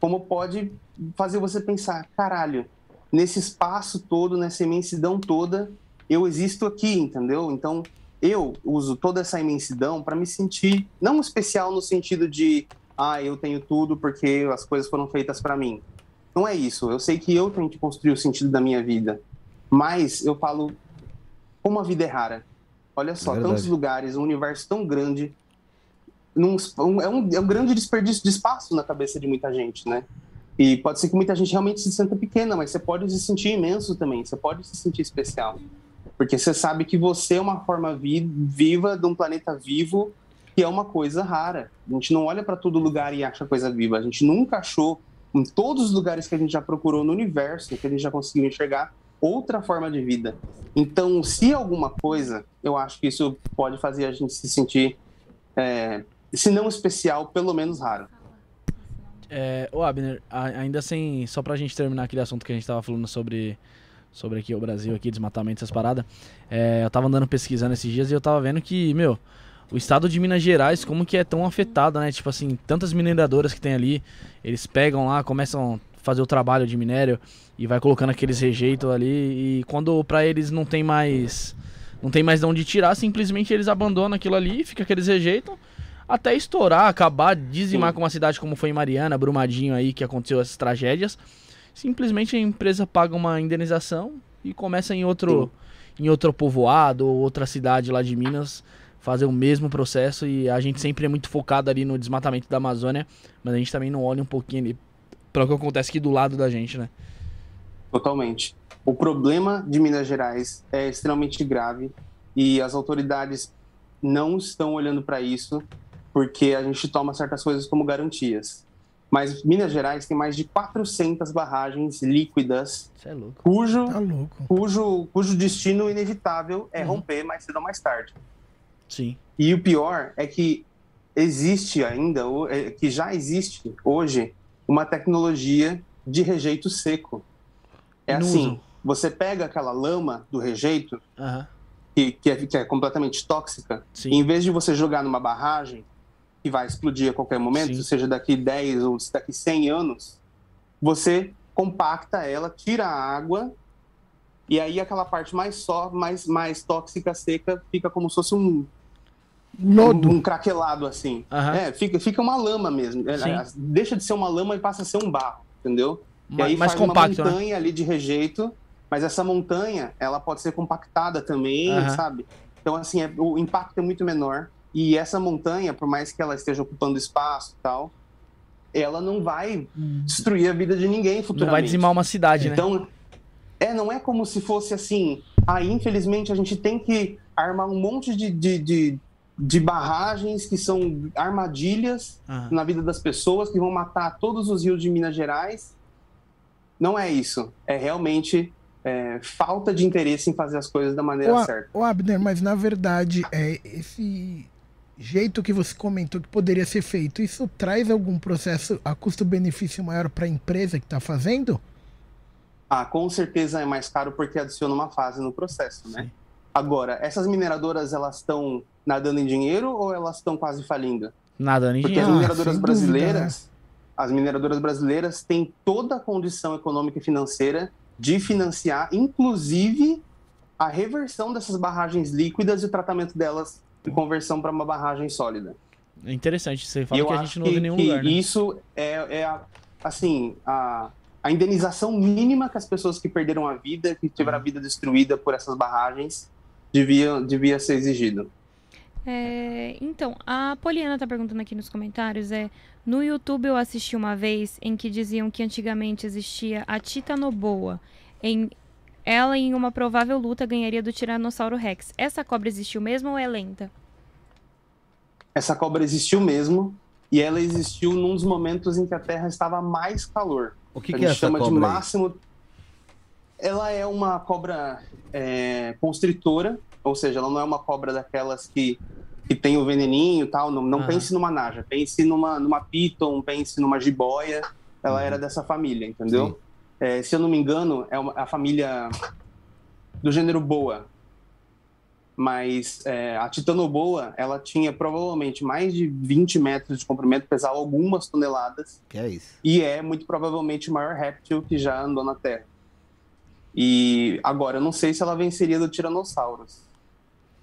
Como pode fazer você pensar, caralho, nesse espaço todo, nessa imensidão toda, eu existo aqui, entendeu? Então, eu uso toda essa imensidão para me sentir não especial no sentido de, ah, eu tenho tudo porque as coisas foram feitas para mim. Não é isso. Eu sei que eu tenho que construir o sentido da minha vida. Mas eu falo, como a vida é rara. Olha só, é tantos lugares, um universo tão grande. Num, um, é, um, é um grande desperdício de espaço na cabeça de muita gente, né? E pode ser que muita gente realmente se sinta pequena, mas você pode se sentir imenso também, você pode se sentir especial. Porque você sabe que você é uma forma vi viva de um planeta vivo, que é uma coisa rara. A gente não olha para todo lugar e acha coisa viva. A gente nunca achou, em todos os lugares que a gente já procurou no universo, que a gente já conseguiu enxergar, outra forma de vida. Então, se alguma coisa, eu acho que isso pode fazer a gente se sentir, é, se não especial, pelo menos raro. É, ô Abner, ainda assim, só pra gente terminar aquele assunto que a gente tava falando sobre, sobre aqui o Brasil, aqui, desmatamento, essas paradas. É, eu tava andando pesquisando esses dias e eu tava vendo que, meu, o estado de Minas Gerais, como que é tão afetado, né? Tipo assim, tantas mineradoras que tem ali, eles pegam lá, começam a fazer o trabalho de minério e vai colocando aqueles rejeitos ali e quando para eles não tem mais não tem mais de onde tirar, simplesmente eles abandonam aquilo ali, fica aqueles rejeitos até estourar, acabar, dizimar Sim. com uma cidade como foi em Mariana, Brumadinho aí, que aconteceu essas tragédias. Simplesmente a empresa paga uma indenização e começa em outro, em outro povoado ou outra cidade lá de Minas fazer o mesmo processo e a gente sempre é muito focado ali no desmatamento da Amazônia, mas a gente também não olha um pouquinho ali para o que acontece aqui do lado da gente, né? Totalmente. O problema de Minas Gerais é extremamente grave e as autoridades não estão olhando para isso porque a gente toma certas coisas como garantias. Mas Minas Gerais tem mais de 400 barragens líquidas, é cujo, tá cujo, cujo destino inevitável é uhum. romper mais cedo ou mais tarde. Sim. E o pior é que existe ainda, é, que já existe hoje, uma tecnologia de rejeito seco. É assim, uso. você pega aquela lama do rejeito, uhum. que, que, é, que, é, completamente tóxica, Sim. e em vez de você jogar numa barragem que vai explodir a qualquer momento, Sim. seja daqui 10 ou daqui 100 anos, você compacta ela, tira a água e aí aquela parte mais só, mais, mais tóxica, seca, fica como se fosse um lodo, um, um craquelado assim. Uhum. É, fica, fica uma lama mesmo. É, deixa de ser uma lama e passa a ser um barro, entendeu? e aí mais faz compacto, uma né? montanha né? ali de rejeito, mas essa montanha, ela pode ser compactada também, uhum. sabe? Então assim, é, o impacto é muito menor. E essa montanha, por mais que ela esteja ocupando espaço e tal, ela não vai destruir a vida de ninguém futuramente. Não vai dizimar uma cidade, né? Então, é, não é como se fosse assim, ah, infelizmente a gente tem que armar um monte de, de, de, de barragens que são armadilhas Ah. na vida das pessoas, que vão matar todos os rios de Minas Gerais. Não é isso. É realmente é, falta de interesse em fazer as coisas da maneira A- certa. ô, Abner, mas na verdade, é esse jeito que você comentou que poderia ser feito, isso traz algum processo a custo-benefício maior para a empresa que está fazendo? Ah, com certeza é mais caro porque adiciona uma fase no processo, né? Sim. Agora, essas mineradoras, elas estão nadando em dinheiro ou elas estão quase falindo? Nada, nem Porque as Ah, dinheiro. mineradoras sem dúvida, brasileiras, as mineradoras brasileiras têm toda a condição econômica e financeira de financiar, inclusive, a reversão dessas barragens líquidas e o tratamento delas de conversão para uma barragem sólida. É interessante, você E fala eu que a gente não ouve em nenhum que lugar, né? isso é, é a- assim, a, a indenização mínima que as pessoas que perderam a vida, que tiveram a vida destruída por essas barragens, devia, devia ser exigido. É, então, a Poliana tá perguntando aqui nos comentários, é, no YouTube eu assisti uma vez em que diziam que antigamente existia a Titanoboa. Em, ela, em uma provável luta, ganharia do Tiranossauro Rex. Essa cobra existiu mesmo ou é lenta? Essa cobra existiu mesmo, e ela existiu num dos momentos em que a Terra estava mais calor. O que, a que é gente essa chama de cobra aí? máximo. Ela é uma cobra é, constritora, ou seja, ela não é uma cobra daquelas que, que tem o veneninho e tal. Não, não Aham. pense numa naja, pense numa, numa piton, pense numa jiboia. Ela Uhum. era dessa família, entendeu? É, se eu não me engano, é uma, a família do gênero boa. Mas é, a titanoboa, ela tinha provavelmente mais de 20 metros de comprimento, pesava algumas toneladas Que é isso? e é muito provavelmente o maior réptil que já andou na Terra. E agora, eu não sei se ela venceria do Tiranossauros.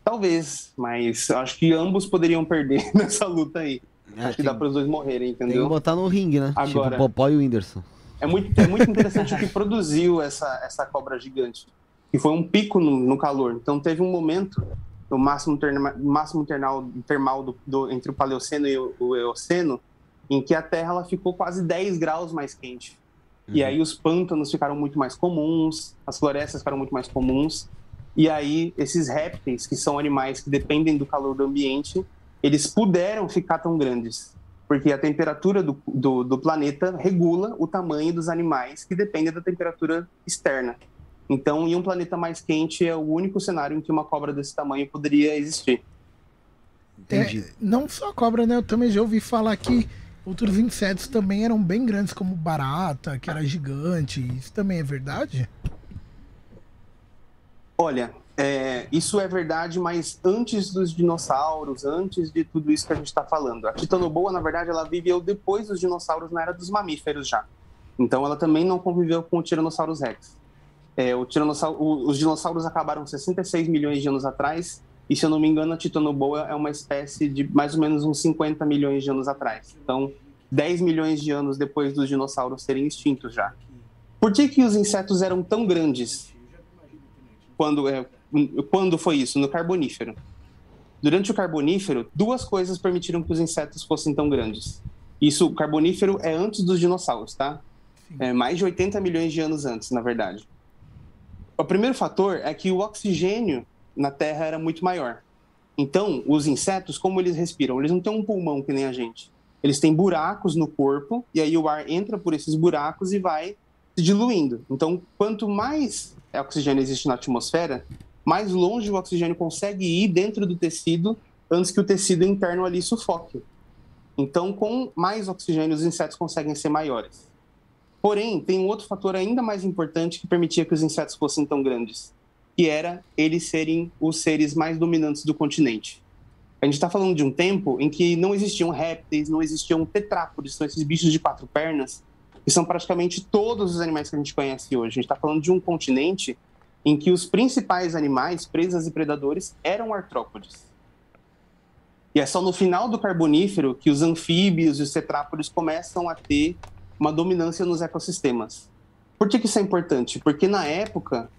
Talvez, mas acho que ambos poderiam perder nessa luta aí. É, acho que dá para os dois morrerem, tem que entendeu? botar no ringue, né? Agora- Tipo o Popó e o Whindersson. É muito, é muito interessante o que produziu essa, essa cobra gigante. Que foi um pico no, no calor. Então teve um momento, no máximo, terma, máximo termal, termal do, do- entre o Paleoceno e o, o Eoceno, em que a Terra ela ficou quase 10 graus mais quente. E Uhum. aí os pântanos ficaram muito mais comuns, as florestas ficaram muito mais comuns. E aí esses répteis, que são animais que dependem do calor do ambiente, eles puderam ficar tão grandes. Porque a temperatura do, do, do planeta regula o tamanho dos animais que dependem da temperatura externa. Então, em um planeta mais quente, é o único cenário em que uma cobra desse tamanho poderia existir. Entendi. É, não só a cobra, né? Eu também já ouvi falar que outros insetos também eram bem grandes, como barata, que era gigante. Isso também é verdade? Olha, é, isso é verdade, mas antes dos dinossauros, antes de tudo isso que a gente está falando. A titanoboa, na verdade, ela viveu depois dos dinossauros na era dos mamíferos já. Então, ela também não conviveu com o Tiranossauros rex. É, o tiranossauro, o- os dinossauros acabaram 66 milhões de anos atrás, e se eu não me engano, a titanoboa é uma espécie de mais ou menos uns 50 milhões de anos atrás. Então, 10 milhões de anos depois dos dinossauros serem extintos já. Por que, que os insetos eram tão grandes quando, é, quando foi isso? No Carbonífero. Durante o Carbonífero, duas coisas permitiram que os insetos fossem tão grandes. Isso, o Carbonífero é antes dos dinossauros, tá? É mais de 80 milhões de anos antes, na verdade. O primeiro fator é que o oxigênio na Terra era muito maior. Então, os insetos, como eles respiram? Eles não têm um pulmão que nem a gente. Eles têm buracos no corpo, e aí o ar entra por esses buracos e vai se diluindo. Então, quanto mais oxigênio existe na atmosfera, mais longe o oxigênio consegue ir dentro do tecido antes que o tecido interno ali sufoque. Então, com mais oxigênio, os insetos conseguem ser maiores. Porém, tem um outro fator ainda mais importante que permitia que os insetos fossem tão grandes, que era eles serem os seres mais dominantes do continente. A gente está falando de um tempo em que não existiam répteis, não existiam tetrápodes, são esses bichos de quatro pernas, que são praticamente todos os animais que a gente conhece hoje. A gente está falando de um continente em que os principais animais, presas e predadores, eram artrópodes. E é só no final do Carbonífero que os anfíbios e os tetrápodes começam a ter uma dominância nos ecossistemas. Por que, que isso é importante? Porque na época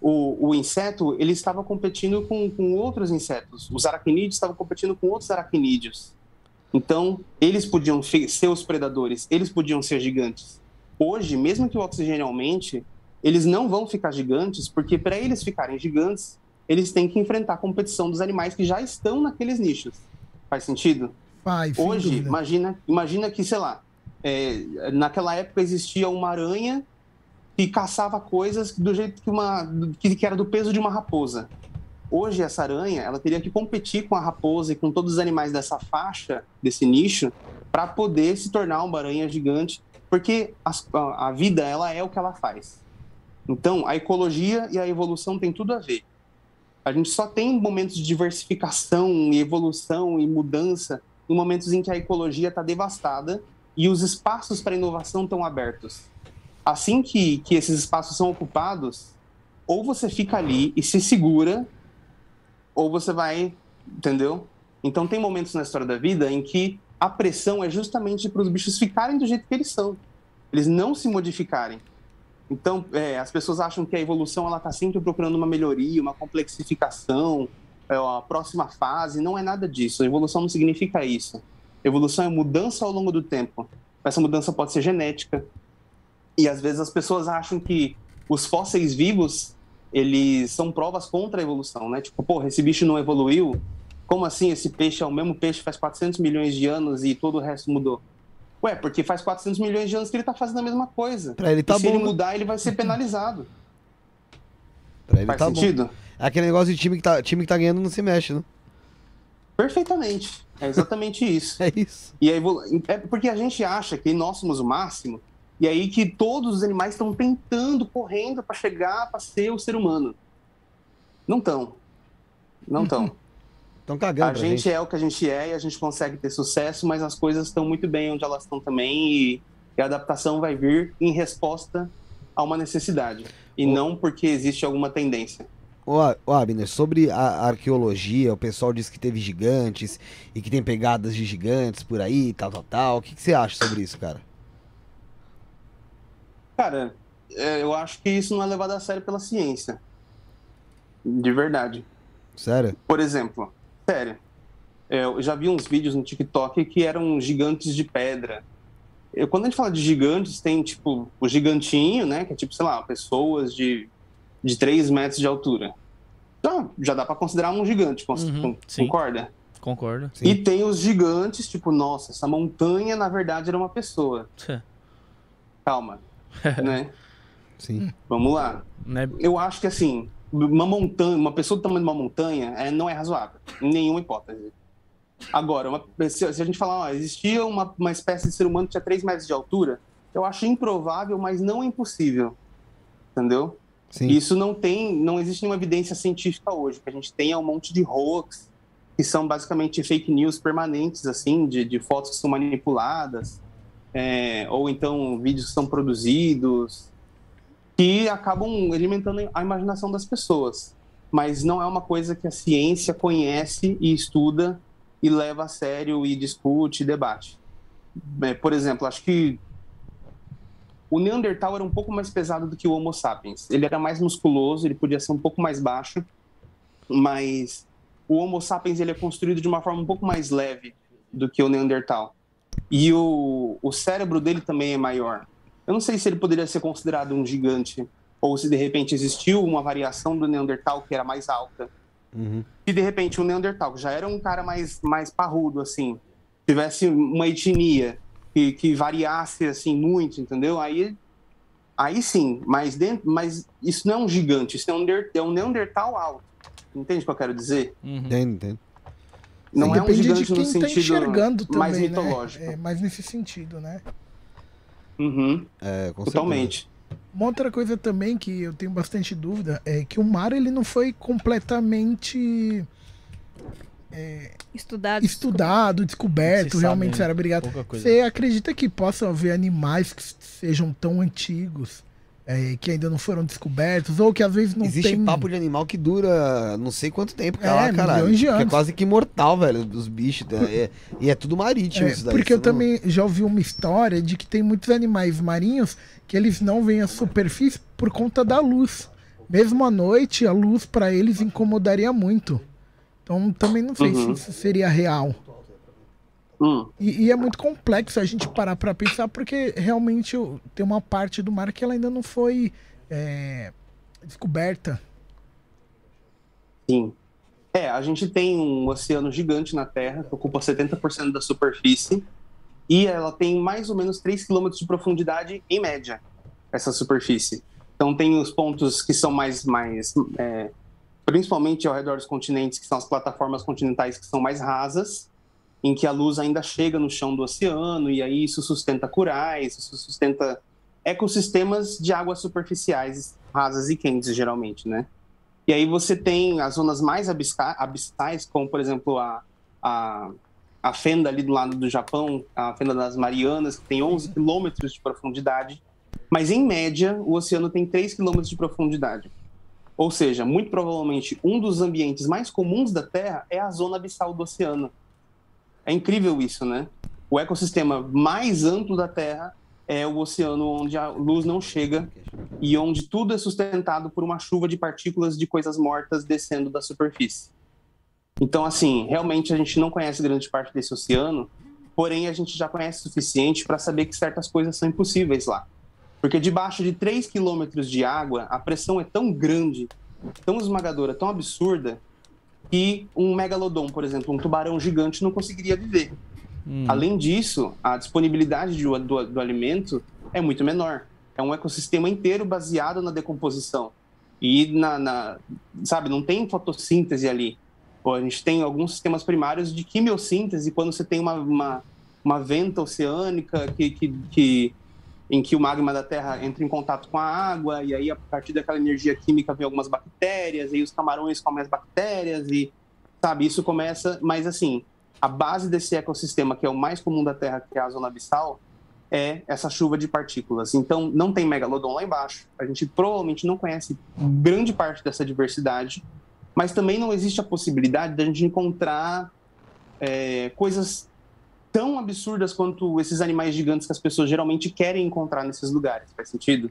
o, o inseto ele estava competindo com, com outros insetos. Os aracnídeos estavam competindo com outros aracnídeos. Então, eles podiam ser os predadores, eles podiam ser gigantes. Hoje, mesmo que o oxigênio aumente, eles não vão ficar gigantes, porque para eles ficarem gigantes, eles têm que enfrentar a competição dos animais que já estão naqueles nichos. Faz sentido? Faz. Hoje, dúvida. imagina, imagina que, sei lá, é, naquela época existia uma aranha que caçava coisas do jeito que uma que, que era do peso de uma raposa. Hoje essa aranha, ela teria que competir com a raposa e com todos os animais dessa faixa, desse nicho, para poder se tornar uma aranha gigante, porque a, a vida ela é o que ela faz. Então, a ecologia e a evolução tem tudo a ver. A gente só tem momentos de diversificação e evolução e mudança em momentos em que a ecologia está devastada e os espaços para inovação estão abertos. Assim que, que esses espaços são ocupados, ou você fica ali e se segura, ou você vai, entendeu? Então tem momentos na história da vida em que a pressão é justamente para os bichos ficarem do jeito que eles são, eles não se modificarem. Então é, as pessoas acham que a evolução ela está sempre procurando uma melhoria, uma complexificação, é, a próxima fase. Não é nada disso. A evolução não significa isso. Evolução é mudança ao longo do tempo. Essa mudança pode ser genética. E às vezes as pessoas acham que os fósseis vivos eles são provas contra a evolução, né? Tipo, porra, esse bicho não evoluiu? Como assim esse peixe é o mesmo peixe faz 400 milhões de anos e todo o resto mudou? Ué, porque faz 400 milhões de anos que ele tá fazendo a mesma coisa. Pra ele tá e se bom. ele né? mudar, ele vai ser penalizado. Pra ele Faz tá bom. sentido? É aquele negócio de time que, tá, time que tá ganhando não se mexe, né? Perfeitamente. É exatamente isso. É isso. E a evolu... É porque a gente acha que nós somos o máximo, e aí que todos os animais estão tentando, correndo para chegar para ser o ser humano. Não estão. Não estão. Estão cagando A pra gente, é o que a gente é e a gente consegue ter sucesso, mas as coisas estão muito bem onde elas estão também e, e a adaptação vai vir em resposta a uma necessidade e Ô. não porque existe alguma tendência. Ô, ô, Abner, sobre a arqueologia, o pessoal diz que teve gigantes e que tem pegadas de gigantes por aí, tal, tal, tal. O que, que você acha sobre isso, cara? Cara, é, eu acho que isso não é levado a sério pela ciência. De verdade. Sério? Por exemplo, sério, é, eu já vi uns vídeos no TikTok que eram gigantes de pedra. Eu, quando a gente fala de gigantes, tem tipo o gigantinho, né? Que é tipo, sei lá, pessoas de, de 3 metros de altura. Então, já dá pra considerar um gigante, Uhum, con- sim. concorda? Concordo. Sim. E tem os gigantes, tipo, nossa, essa montanha na verdade era uma pessoa. Calma, né? Sim. Vamos lá. né? Eu acho que assim, uma montanha, uma pessoa do tamanho de uma montanha é, não é razoável, em nenhuma hipótese. Agora, uma, se, se a gente falar, ó, existia uma, uma espécie de ser humano que tinha 3 metros de altura, eu acho improvável, mas não impossível. Entendeu? Sim. Isso não tem, não existe nenhuma evidência científica hoje. O que a gente tem é um monte de hoax, que são basicamente fake news permanentes, assim, de, de fotos que são manipuladas, é, ou então vídeos que são produzidos, que acabam alimentando a imaginação das pessoas. Mas não é uma coisa que a ciência conhece e estuda e leva a sério e discute e debate. É, por exemplo, acho que o Neandertal era um pouco mais pesado do que o Homo sapiens. Ele era mais musculoso, ele podia ser um pouco mais baixo, mas o Homo sapiens ele é construído de uma forma um pouco mais leve do que o Neandertal. E o, o cérebro dele também é maior. Eu não sei se ele poderia ser considerado um gigante ou se de repente existiu uma variação do Neandertal que era mais alta. Uhum. Se de repente o Neandertal, que já era um cara mais, mais parrudo, assim, tivesse uma etnia que, que variasse assim muito, entendeu? Aí, aí sim, mas, dentro, mas isso não é um gigante, isso é um, é um Neandertal alto. Entende o que eu quero dizer? Uhum. Entendo, entendo. Não é um Depende gigante de quem no tá sentido enxergando também, mais né? mitológico. É, mais nesse sentido, né? Uhum, É, certeza. totalmente. Uma outra coisa também que eu tenho bastante dúvida é que o mar ele não foi completamente Estudado. estudado, descoberto, realmente era obrigado. Você acredita que possa haver animais que sejam tão antigos, é, que ainda não foram descobertos, ou que às vezes não Existe tem... papo de animal que dura não sei quanto tempo, É, cara, caralho. milhões de é anos. quase que imortal, velho, dos bichos. tá? É- e é tudo marítimo É, isso daí. porque eu não- também já ouvi uma história de que tem muitos animais marinhos que eles não vêm à superfície por conta da luz. Mesmo à noite, a luz para eles incomodaria muito. Então também não sei Uhum. se isso seria real. Hum. E, e é muito complexo a gente parar para pensar, porque realmente tem uma parte do mar que ela ainda não foi é, descoberta. Sim. É, a gente tem um oceano gigante na Terra, que ocupa 70% da superfície, e ela tem mais ou menos 3 km de profundidade em média, essa superfície. Então tem os pontos que são mais, mais é, principalmente ao redor dos continentes, que são as plataformas continentais que são mais rasas, em que a luz ainda chega no chão do oceano, e aí isso sustenta corais, isso sustenta ecossistemas de águas superficiais, rasas e quentes, geralmente, né? E aí você tem as zonas mais abissais, como, por exemplo, a, a, a fenda ali do lado do Japão, a fenda das Marianas, que tem 11 quilômetros de profundidade, mas, em média, o oceano tem 3 quilômetros de profundidade. Ou seja, muito provavelmente, um dos ambientes mais comuns da Terra é a zona abissal do oceano, é incrível isso, né? O ecossistema mais amplo da Terra é o oceano onde a luz não chega e onde tudo é sustentado por uma chuva de partículas de coisas mortas descendo da superfície. Então, assim, realmente a gente não conhece grande parte desse oceano, porém a gente já conhece o suficiente para saber que certas coisas são impossíveis lá. Porque debaixo de 3 quilômetros de água, a pressão é tão grande, tão esmagadora, tão absurda, que um megalodon, por exemplo, um tubarão gigante, não conseguiria viver. Hum. Além disso, a disponibilidade do, do, do alimento é muito menor. É um ecossistema inteiro baseado na decomposição. E, na, na, sabe, não tem fotossíntese ali. Pô, a gente tem alguns sistemas primários de quimiossíntese, quando você tem uma, uma, uma venta oceânica que, que, que em que o magma da Terra entra em contato com a água, e aí a partir daquela energia química vem algumas bactérias, e aí os camarões comem as bactérias, e sabe, isso começa. Mas assim, a base desse ecossistema, que é o mais comum da Terra, que é a zona abissal, é essa chuva de partículas. Então, não tem megalodon lá embaixo. A gente provavelmente não conhece grande parte dessa diversidade, mas também não existe a possibilidade de a gente encontrar é, coisas tão absurdas quanto esses animais gigantes que as pessoas geralmente querem encontrar nesses lugares. Faz sentido?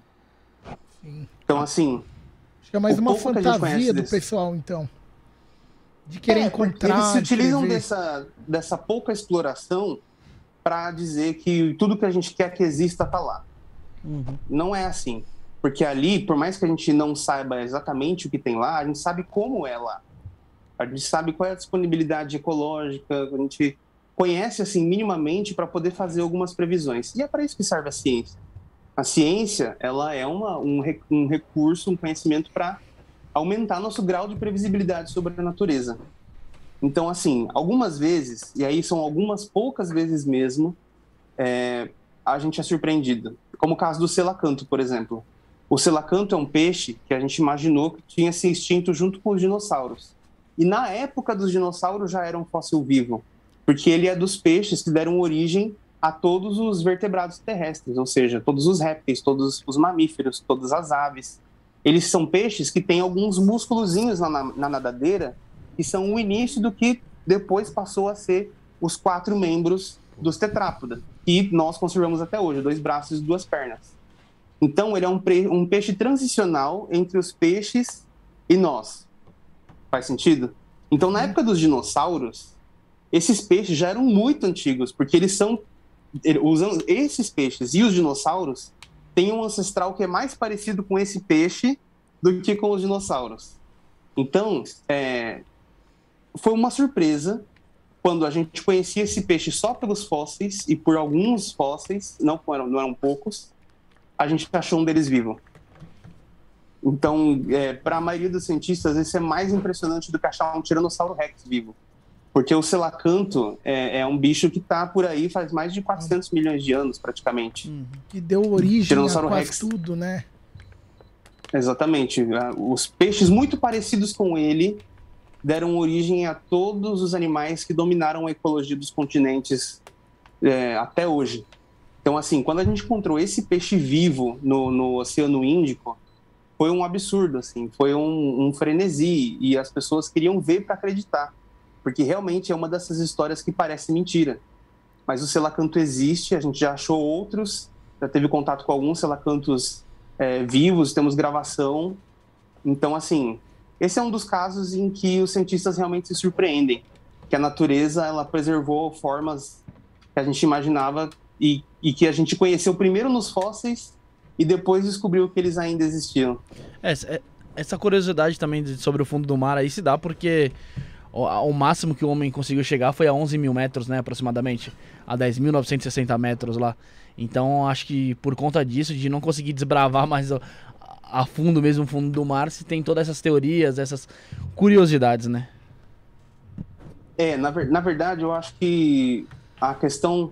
Sim. Então, assim. Acho que é mais uma fantasia do desse... pessoal, então. De querer é, encontrar. Eles se utilizam dessa, dessa pouca exploração para dizer que tudo que a gente quer que exista está lá. Uhum. Não é assim. Porque ali, por mais que a gente não saiba exatamente o que tem lá, a gente sabe como é lá. A gente sabe qual é a disponibilidade ecológica, a gente conhece assim minimamente para poder fazer algumas previsões. E é para isso que serve a ciência. A ciência, ela é uma, um, um recurso, um conhecimento para aumentar nosso grau de previsibilidade sobre a natureza. Então, assim, algumas vezes, e aí são algumas poucas vezes mesmo, é, a gente é surpreendido. Como o caso do selacanto, por exemplo. O selacanto é um peixe que a gente imaginou que tinha se extinto junto com os dinossauros. E na época dos dinossauros já era um fóssil vivo porque ele é dos peixes que deram origem a todos os vertebrados terrestres, ou seja, todos os répteis, todos os mamíferos, todas as aves. Eles são peixes que têm alguns músculozinhos na, na nadadeira que são o início do que depois passou a ser os quatro membros dos tetrápoda, que nós conservamos até hoje, dois braços e duas pernas. Então, ele é um, um peixe transicional entre os peixes e nós. Faz sentido? Então, na época dos dinossauros, esses peixes já eram muito antigos, porque eles são. Usando esses peixes e os dinossauros têm um ancestral que é mais parecido com esse peixe do que com os dinossauros. Então, é, foi uma surpresa quando a gente conhecia esse peixe só pelos fósseis e por alguns fósseis, não eram, não eram poucos, a gente achou um deles vivo. Então, é, para a maioria dos cientistas, isso é mais impressionante do que achar um Tiranossauro Rex vivo. Porque o selacanto é, é um bicho que está por aí faz mais de 400 milhões de anos, praticamente. Uhum. Que deu origem a quase Rex. tudo, né? Exatamente. Os peixes muito parecidos com ele deram origem a todos os animais que dominaram a ecologia dos continentes é, até hoje. Então, assim, quando a gente encontrou esse peixe vivo no, no Oceano Índico, foi um absurdo, assim, foi um, um frenesi e as pessoas queriam ver para acreditar porque realmente é uma dessas histórias que parece mentira. Mas o selacanto existe, a gente já achou outros, já teve contato com alguns selacantos é, vivos, temos gravação. Então, assim, esse é um dos casos em que os cientistas realmente se surpreendem, que a natureza ela preservou formas que a gente imaginava e, e que a gente conheceu primeiro nos fósseis e depois descobriu que eles ainda existiam. É, é, essa curiosidade também sobre o fundo do mar aí se dá porque o, o máximo que o homem conseguiu chegar foi a 11 mil metros, né, aproximadamente. A 10.960 metros lá. Então, acho que por conta disso, de não conseguir desbravar mais a, a fundo mesmo o fundo do mar, se tem todas essas teorias, essas curiosidades, né? É, na, na verdade, eu acho que a questão.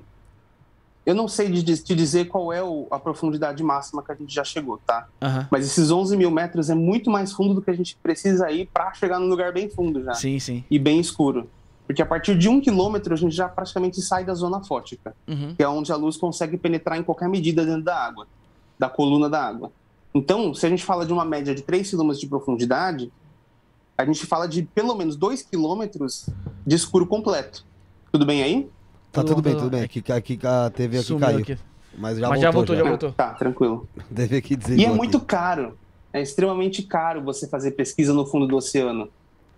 Eu não sei de, de- te dizer qual é o- a profundidade máxima que a gente já chegou, tá? Aham. Mas esses 11 mil metros é muito mais fundo do que a gente precisa ir para chegar num lugar bem fundo já. Sim, sim. E bem escuro. Porque a partir de um quilômetro a gente já praticamente sai da zona fótica, Uhum. que é onde a luz consegue penetrar em qualquer medida dentro da água, da coluna da água. Então, se a gente fala de uma média de 3 quilômetros de profundidade, a gente fala de pelo menos 2 quilômetros de escuro completo. Tudo bem aí? Tá tudo bem, Tudo- bem. Aqui, aqui a TV aqui Sumiu caiu. aqui. Mas já Mas já voltou. voltou, já voltou. Tá, tranquilo. Teve aqui dizer E é muito caro. É extremamente caro você fazer pesquisa no fundo do oceano.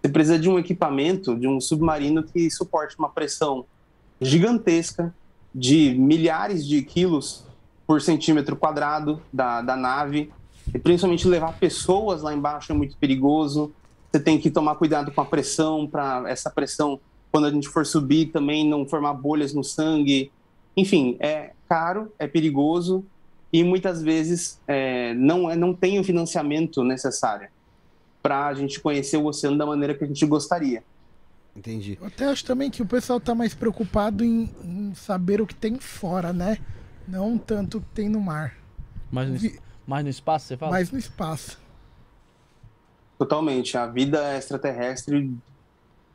Você precisa de um equipamento, de um submarino que suporte uma pressão gigantesca de milhares de quilos por centímetro quadrado da, da nave. E principalmente levar pessoas lá embaixo é muito perigoso. Você tem que tomar cuidado com a pressão, para essa pressão, quando a gente for subir, também não formar bolhas no sangue. Enfim, é caro, é perigoso e muitas vezes é, não, é- não tem o financiamento necessário para a gente conhecer o oceano da maneira que a gente gostaria. Entendi. Eu até acho também que o pessoal tá mais preocupado em, em saber o que tem fora, né? Não tanto o que tem no mar, Mais no, Vi- mais no espaço, você fala? mas no espaço. Totalmente. A vida extraterrestre,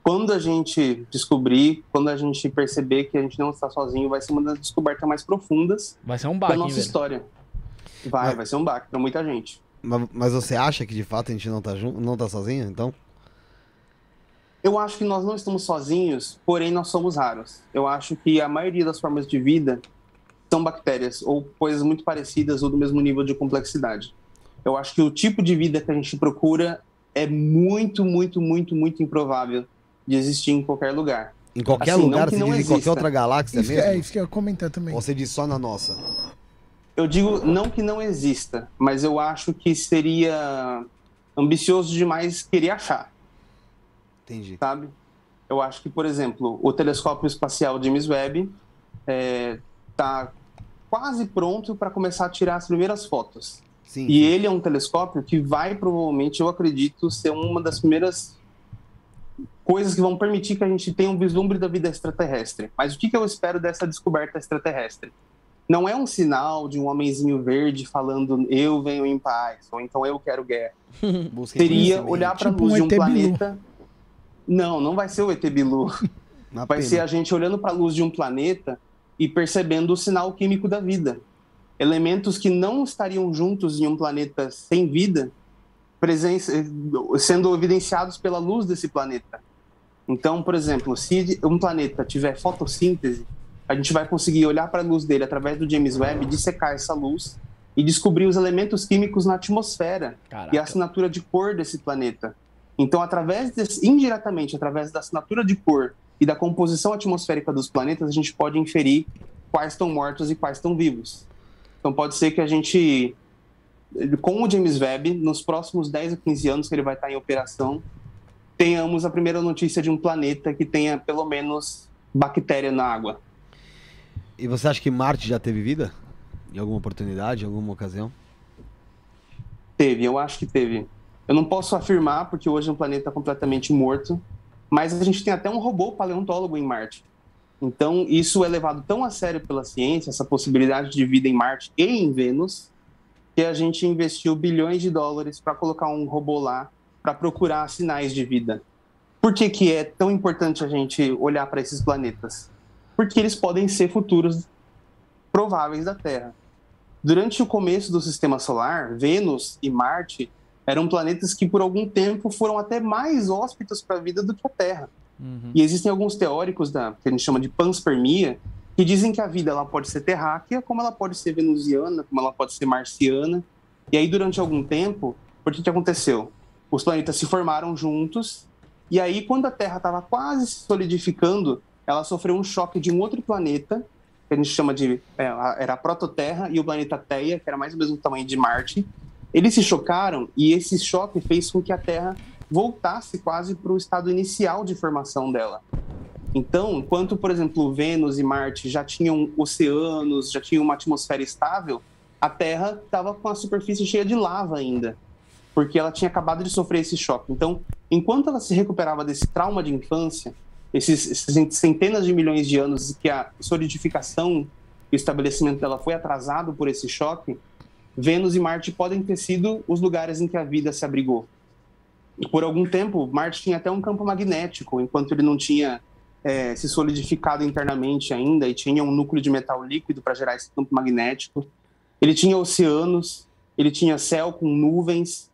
quando a gente descobrir, quando a gente perceber que a gente não está sozinho, vai ser uma das descobertas mais profundas Vai ser um da baque, hein, nossa velho? história. Vai, Mas- vai ser um baque para muita gente. Mas, mas você acha que de fato a gente não tá, junto, não tá sozinho, então? Eu acho que nós não estamos sozinhos, porém nós somos raros. Eu acho que a maioria das formas de vida são bactérias ou coisas muito parecidas ou do mesmo nível de complexidade. Eu acho que o tipo de vida que a gente procura é muito, muito, muito, muito improvável de existir em qualquer lugar. Em qualquer Assim, lugar, você não diz em qualquer outra galáxia Isso que- mesmo? é isso que eu ia comentar também. Ou você diz só na nossa? Eu digo não que não exista, mas eu acho que seria ambicioso demais querer achar. Entendi. sabe? Eu acho que, por exemplo, o telescópio espacial James Webb está quase pronto para começar a tirar as primeiras fotos. Sim. E ele é um telescópio que vai provavelmente, eu acredito, ser uma das primeiras coisas que vão permitir que a gente tenha um vislumbre da vida extraterrestre. Mas o que, que eu espero dessa descoberta extraterrestre? Não é um sinal de um homenzinho verde falando eu venho em paz, ou então eu quero guerra seria olhar para a Tipo luz um de um planeta. Não, não vai ser o ET Bilu. Na Vai pena. ser a gente olhando para a luz de um planeta e percebendo o sinal químico da vida. Elementos que não estariam juntos em um planeta sem vida, presen- sendo evidenciados pela luz desse planeta. Então, por exemplo, se um planeta tiver fotossíntese, a gente vai conseguir olhar para a luz dele através do James Webb, dissecar essa luz e descobrir os elementos químicos na atmosfera e a Caraca. assinatura de cor desse planeta. Então, através desse, indiretamente, através da assinatura de cor e da composição atmosférica dos planetas, a gente pode inferir quais estão mortos e quais estão vivos. Então, pode ser que a gente, com o James Webb, nos próximos 10 a 15 anos que ele vai estar em operação, tenhamos a primeira notícia de um planeta que tenha pelo menos bactéria na água. E você acha que Marte já teve vida? Em alguma oportunidade, em alguma ocasião? Teve, eu acho que teve. Eu não posso afirmar, porque hoje é um planeta completamente morto, mas a gente tem até um robô paleontólogo em Marte. Então, isso é levado tão a sério pela ciência, essa possibilidade de vida em Marte e em Vênus, que a gente investiu bilhões de dólares para colocar um robô lá para procurar sinais de vida. Por que, que é tão importante a gente olhar para esses planetas? Porque eles podem ser futuros prováveis da Terra. Durante o começo do sistema solar, Vênus e Marte eram planetas que por algum tempo foram até mais hóspedos para a vida do que a Terra. Uhum. E existem alguns teóricos da que a gente chama de panspermia que dizem que a vida ela pode ser terráquea, como ela pode ser venusiana, como ela pode ser marciana. E aí durante algum tempo, por que que aconteceu? Os planetas se formaram juntos e aí quando a Terra estava quase se solidificando, ela sofreu um choque de um outro planeta que a gente chama de. É, era a prototerra e o planeta Theia, que era mais ou menos o tamanho de Marte. Eles se chocaram e esse choque fez com que a Terra voltasse quase para o estado inicial de formação dela. Então, enquanto, por exemplo, Vênus e Marte já tinham oceanos, já tinham uma atmosfera estável, a Terra estava com a superfície cheia de lava ainda, porque ela tinha acabado de sofrer esse choque. Então, enquanto ela se recuperava desse trauma de infância, esses, esses centenas de milhões de anos que a solidificação o estabelecimento dela foi atrasado por esse choque, Vênus e Marte podem ter sido os lugares em que a vida se abrigou. Por algum tempo, Marte tinha até um campo magnético, enquanto ele não tinha é, se solidificado internamente ainda e tinha um núcleo de metal líquido para gerar esse campo magnético. Ele tinha oceanos, ele tinha céu com nuvens.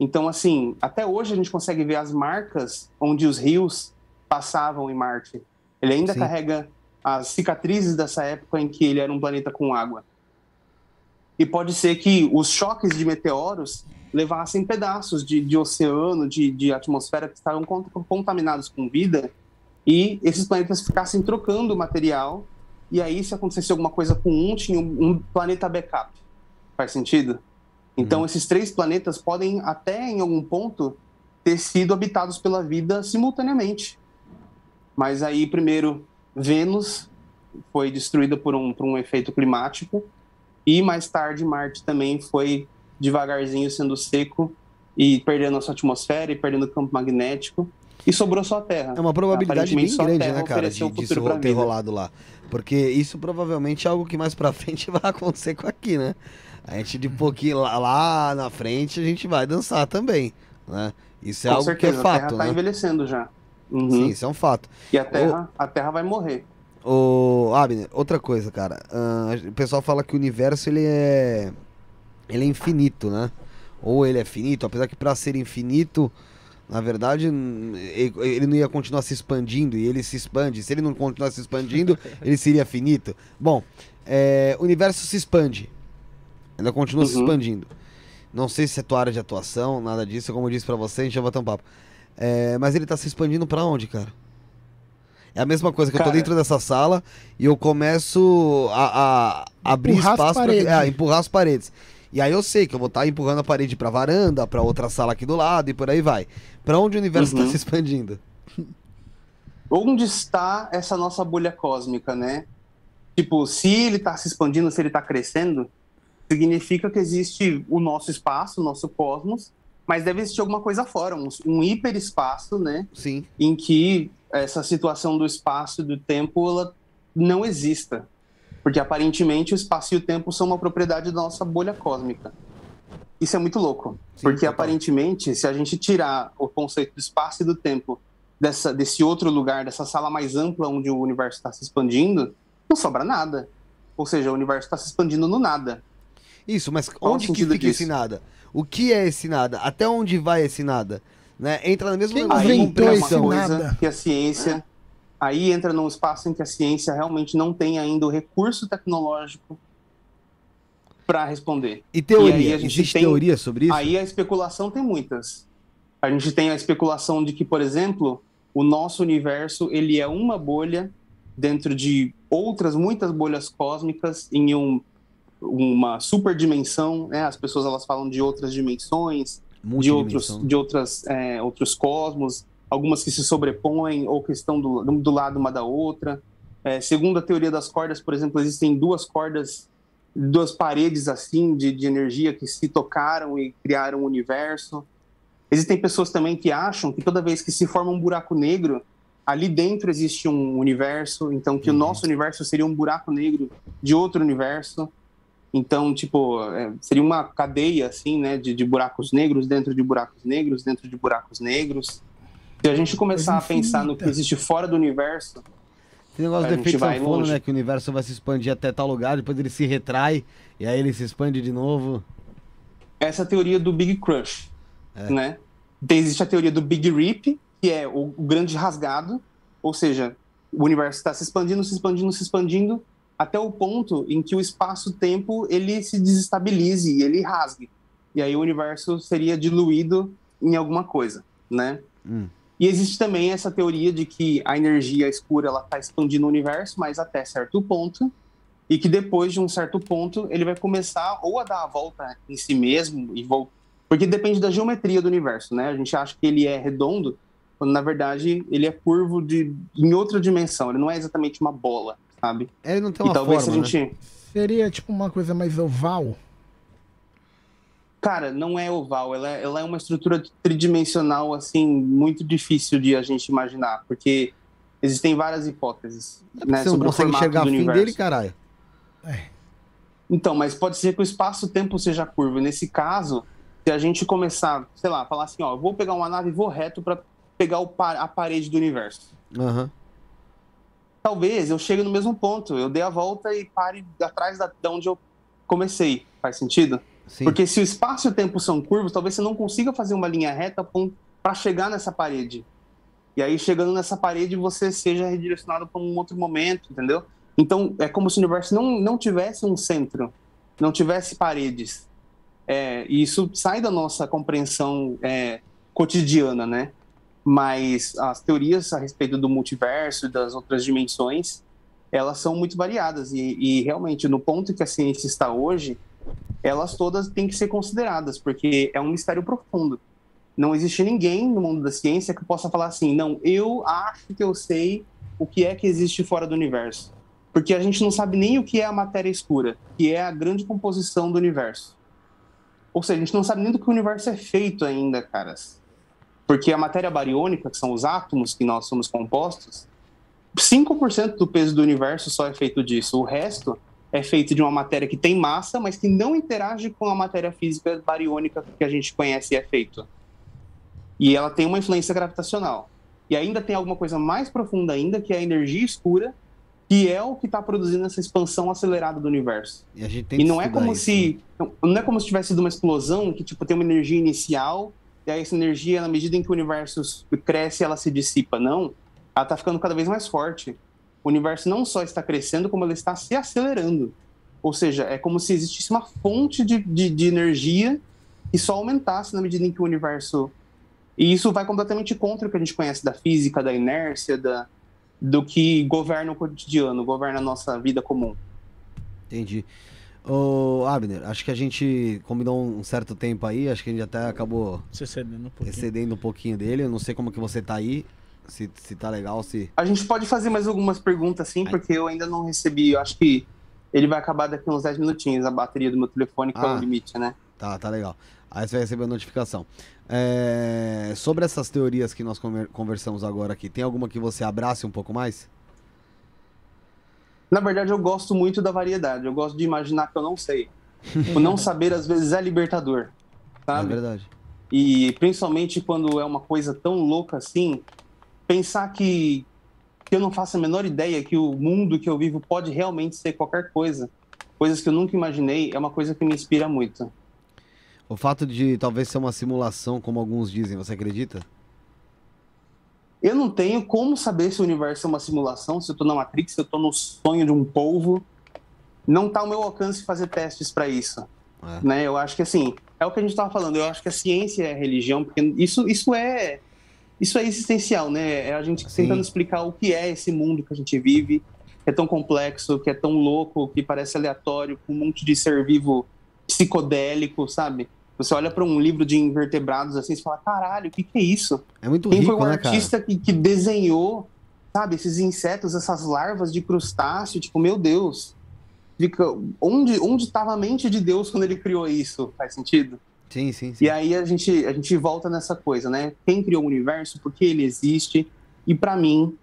Então, assim, até hoje a gente consegue ver as marcas onde os rios passavam em Marte. Ele ainda Sim. carrega as cicatrizes dessa época em que ele era um planeta com água. E pode ser que os choques de meteoros levassem pedaços de, de oceano, de, de, atmosfera que estavam contaminados com vida e esses planetas ficassem trocando material. E aí, se acontecesse alguma coisa com um, tinha um, um planeta backup. Faz sentido? Então, uhum. esses três planetas podem até em algum ponto ter sido habitados pela vida simultaneamente. Mas aí, primeiro, Vênus foi destruída por um, por um efeito climático, e mais tarde, Marte também foi devagarzinho sendo seco e perdendo a sua atmosfera e perdendo o campo magnético. E sobrou só a Terra. É uma probabilidade bem grande, né, cara, de, disso ter rolado lá. Porque isso provavelmente é algo que mais pra frente vai acontecer com aqui, né? A gente de pouquinho lá, lá na frente a gente vai dançar também, né? Isso é com algo certeza, que é fato, a Terra tá né? envelhecendo já. Uhum. Sim, isso é um fato. E a Terra, o... a terra vai morrer. O Abner, outra coisa, cara. Uh, o pessoal fala que o universo ele é ele é infinito, né? Ou ele é finito, apesar que para ser infinito, na verdade, ele não ia continuar se expandindo e ele se expande. Se ele não continuar se expandindo, ele seria finito. Bom, é, o universo se expande. Ainda continua uhum. se expandindo. Não sei se é tua área de atuação, nada disso. Como eu disse para você, a gente já vai ter um papo. É, mas ele tá se expandindo para onde, cara? É a mesma coisa que cara... eu tô dentro dessa sala e eu começo a, a abrir espaço para é, empurrar as paredes. E aí eu sei que eu vou estar tá empurrando a parede para varanda, para outra sala aqui do lado e por aí vai. Para onde o universo está uhum. se expandindo? Onde está essa nossa bolha cósmica, né? Tipo, se ele está se expandindo, se ele está crescendo, significa que existe o nosso espaço, o nosso cosmos, mas deve existir alguma coisa fora, um, um hiperespaço, né? Sim. Em que essa situação do espaço e do tempo ela não exista. Porque aparentemente o espaço e o tempo são uma propriedade da nossa bolha cósmica. Isso é muito louco. Sim, porque total. aparentemente, se a gente tirar o conceito do espaço e do tempo dessa, desse outro lugar, dessa sala mais ampla onde o universo está se expandindo, não sobra nada. Ou seja, o universo está se expandindo no nada. Isso, mas Qual onde que fica disso? esse nada? O que é esse nada? Até onde vai esse nada? Né? Entra na mesma Quem inventou esse nada? que a ciência aí entra num espaço em que a ciência realmente não tem ainda o recurso tecnológico para responder. E teoria? E Existe tem, teoria sobre isso? Aí a especulação tem muitas. A gente tem a especulação de que, por exemplo, o nosso universo ele é uma bolha dentro de outras muitas bolhas cósmicas em um uma superdimensão, né? As pessoas elas falam de outras dimensões, de outros, de outras, é, outros cosmos, algumas que se sobrepõem ou que estão do, do lado uma da outra. É, segundo a teoria das cordas, por exemplo, existem duas cordas, duas paredes assim de, de energia que se tocaram e criaram o um universo. Existem pessoas também que acham que toda vez que se forma um buraco negro, ali dentro existe um universo, então que uhum. o nosso universo seria um buraco negro de outro universo. Então, tipo, é, seria uma cadeia, assim, né, de, de, buracos negros dentro de buracos negros dentro de buracos negros. Se a gente começar a pensar no que existe fora do universo. Tem negócio do efeito sanfona, né? Que o universo vai se expandir até tal lugar, depois ele se retrai e aí ele se expande de novo. Essa é a teoria do Big Crush, é. né? Existe a teoria do Big Rip, que é o, o grande rasgado, ou seja, o universo está se expandindo, se expandindo, se expandindo, até o ponto em que o espaço-tempo ele se desestabilize e ele rasgue. E aí o universo seria diluído em alguma coisa, né? Hum. E existe também essa teoria de que a energia escura ela está expandindo o universo, mas até certo ponto, e que depois de um certo ponto ele vai começar ou a dar a volta em si mesmo e voltar porque depende da geometria do universo, né? A gente acha que ele é redondo, quando na verdade ele é curvo de, em outra dimensão. Ele não é exatamente uma bola, sabe? Ele não tem uma e talvez forma, a gente. né? Seria tipo uma coisa mais oval? Cara, não é oval, ela é, ela é uma estrutura tridimensional, assim, muito difícil de a gente imaginar, porque existem várias hipóteses. Né, Você não consegue enxergar o fim universo. dele, caralho. Então, mas pode ser que o espaço-tempo seja curvo. Nesse caso, se a gente começar, sei lá, falar assim, ó, vou pegar uma nave e vou reto para pegar o a parede do universo. Aham. Talvez eu chegue no mesmo ponto, eu dê a volta e pare atrás da, da onde eu comecei. Faz sentido? Sim. Porque se o espaço e o tempo são curvos, talvez você não consiga fazer uma linha reta para chegar nessa parede. E aí, chegando nessa parede, você seja redirecionado para um outro momento, entendeu? Então, é como se o universo não, não tivesse um centro, não tivesse paredes. É, e isso sai da nossa compreensão é, cotidiana, né? Mas as teorias a respeito do multiverso e das outras dimensões, elas são muito variadas. E, e realmente, no ponto que a ciência está hoje, elas todas têm que ser consideradas, porque é um mistério profundo. Não existe ninguém no mundo da ciência que possa falar assim, não, eu acho que eu sei o que é que existe fora do universo. Porque a gente não sabe nem o que é a matéria escura, que é a grande composição do universo. Ou seja, a gente não sabe nem do que o universo é feito ainda, caras. Porque a matéria bariônica, que são os átomos que nós somos compostos, 5% do peso do universo só é feito disso. O resto é feito de uma matéria que tem massa, mas que não interage com a matéria física bariônica que a gente conhece e é feito. E ela tem uma influência gravitacional. E ainda tem alguma coisa mais profunda ainda, que é a energia escura, que é o que está produzindo essa expansão acelerada do universo. E a gente tem E que não é como isso, se não- não é como se tivesse sido uma explosão que tipo tem uma energia inicial essa energia na medida em que o universo cresce ela se dissipa. Não ela está ficando cada vez mais forte. O universo não só está crescendo como ele está se acelerando. Ou seja é como se existisse uma fonte de, de, de energia que só aumentasse na medida em que o universo e isso vai completamente contra o que a gente conhece da física da inércia da do que governa o cotidiano governa a nossa vida comum. Entendi. Ô, Abner, acho que a gente combinou um certo tempo aí, acho que a gente até acabou Você cedendo um pouquinho. excedendo um pouquinho dele. Eu não sei como que você tá aí, se, se tá legal, se. A gente pode fazer mais algumas perguntas, sim, porque eu ainda não recebi. Eu acho que ele vai acabar daqui uns 10 minutinhos, a bateria do meu telefone, que é Ah. o limite, né? Tá, tá legal. Aí você vai receber a notificação. É, Sobre essas teorias que nós conver- conversamos agora aqui, tem alguma que você abrace um pouco mais? Na verdade, eu gosto muito da variedade. Eu gosto de imaginar que eu não sei. o não saber, às vezes, é libertador, É sabe? verdade. E principalmente quando é uma coisa tão louca assim, pensar que, que eu não faço a menor ideia que o mundo que eu vivo pode realmente ser qualquer coisa, coisas que eu nunca imaginei, é uma coisa que me inspira muito. O fato de talvez ser uma simulação, como alguns dizem, você acredita? Eu não tenho como saber se o universo é uma simulação, se eu tô na Matrix, se eu tô no sonho de um polvo. Não tá ao meu alcance fazer testes para isso. É. Né? Eu acho que assim, é o que a gente estava falando, eu acho que a ciência é a religião, porque isso, isso é isso é existencial, né? É a gente Sim. tentando explicar o que é esse mundo que a gente vive, que é tão complexo, que é tão louco, que parece aleatório, com um monte de ser vivo psicodélico, sabe? Você olha para um livro de invertebrados assim e fala, caralho, o que, que é isso? É muito Quem rico, foi o né, cara? artista que, que desenhou, sabe, esses insetos, essas larvas de crustáceo? Tipo, meu Deus. Fica, onde onde estava a mente de Deus quando ele criou isso? Faz sentido? Sim, sim, sim. E aí a gente, a gente volta nessa coisa, né? Quem criou o universo, por que ele existe? E para mim,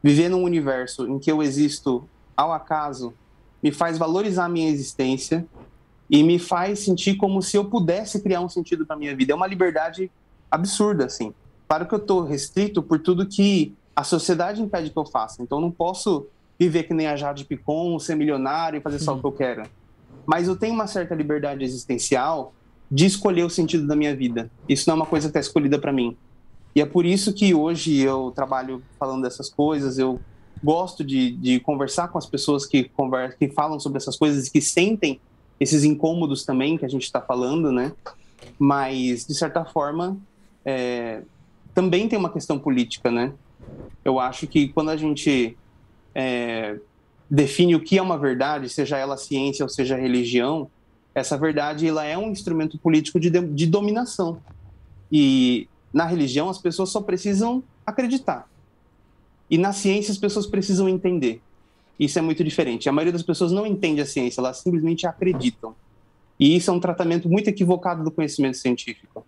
viver num universo em que eu existo ao acaso me faz valorizar a minha existência e me faz sentir como se eu pudesse criar um sentido para minha vida. É uma liberdade absurda, assim. Claro que eu tô restrito por tudo que a sociedade impede que eu faça. Então eu não posso viver que nem a Jade Picon, ser milionário e fazer só o que eu quero. Mas eu tenho uma certa liberdade existencial de escolher o sentido da minha vida. Isso não é uma coisa que está escolhida para mim. E é por isso que hoje eu trabalho falando dessas coisas, eu gosto de, de conversar com as pessoas que, conver que falam sobre essas coisas e que sentem esses incômodos também que a gente está falando, né? Mas, de certa forma, é, também tem uma questão política, né? Eu acho que quando a gente é, define o que é uma verdade, seja ela ciência ou seja religião, essa verdade ela é um instrumento político de, de dominação. E na religião as pessoas só precisam acreditar. E na ciência as pessoas precisam entender. Isso é muito diferente. A maioria das pessoas não entende a ciência, elas simplesmente acreditam. E isso é um tratamento muito equivocado do conhecimento científico.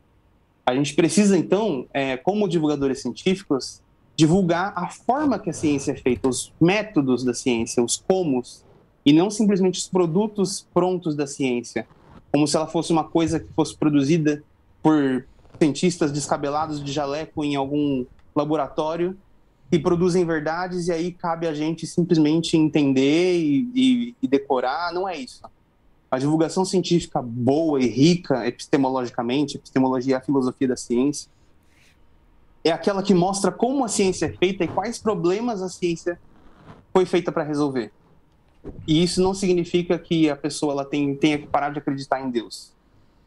A gente precisa, então, é, como divulgadores científicos, divulgar a forma que a ciência é feita, os métodos da ciência, os comos, e não simplesmente os produtos prontos da ciência, como se ela fosse uma coisa que fosse produzida por cientistas descabelados de jaleco em algum laboratório que produzem verdades e aí cabe a gente simplesmente entender e, e, e decorar. Não é isso. A divulgação científica boa e rica epistemologicamente, epistemologia é a filosofia da ciência, é aquela que mostra como a ciência é feita e quais problemas a ciência foi feita para resolver. E isso não significa que a pessoa ela tem, tenha que parar de acreditar em Deus.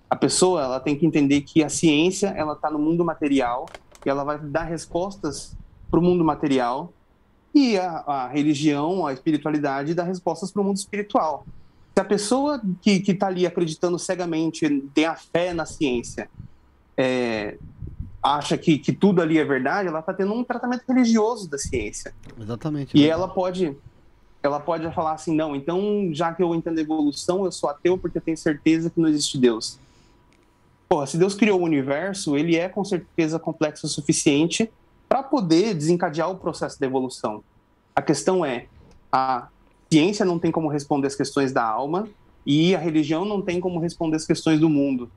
A pessoa ela tem que entender que a ciência ela está no mundo material e ela vai dar respostas para o mundo material e a, a, religião, a espiritualidade dá respostas para o mundo espiritual. Se a pessoa que está ali acreditando cegamente, tem a fé na ciência, é, acha que, que tudo ali é verdade, ela está tendo um tratamento religioso da ciência. Exatamente. E ela pode ela pode falar assim, não, então já que eu entendo a evolução, eu sou ateu porque eu tenho certeza que não existe Deus. Pô, se Deus criou o universo, ele é com certeza complexo o suficiente para poder desencadear o processo da evolução. A questão é, a ciência não tem como responder as questões da alma e a religião não tem como responder as questões do mundo.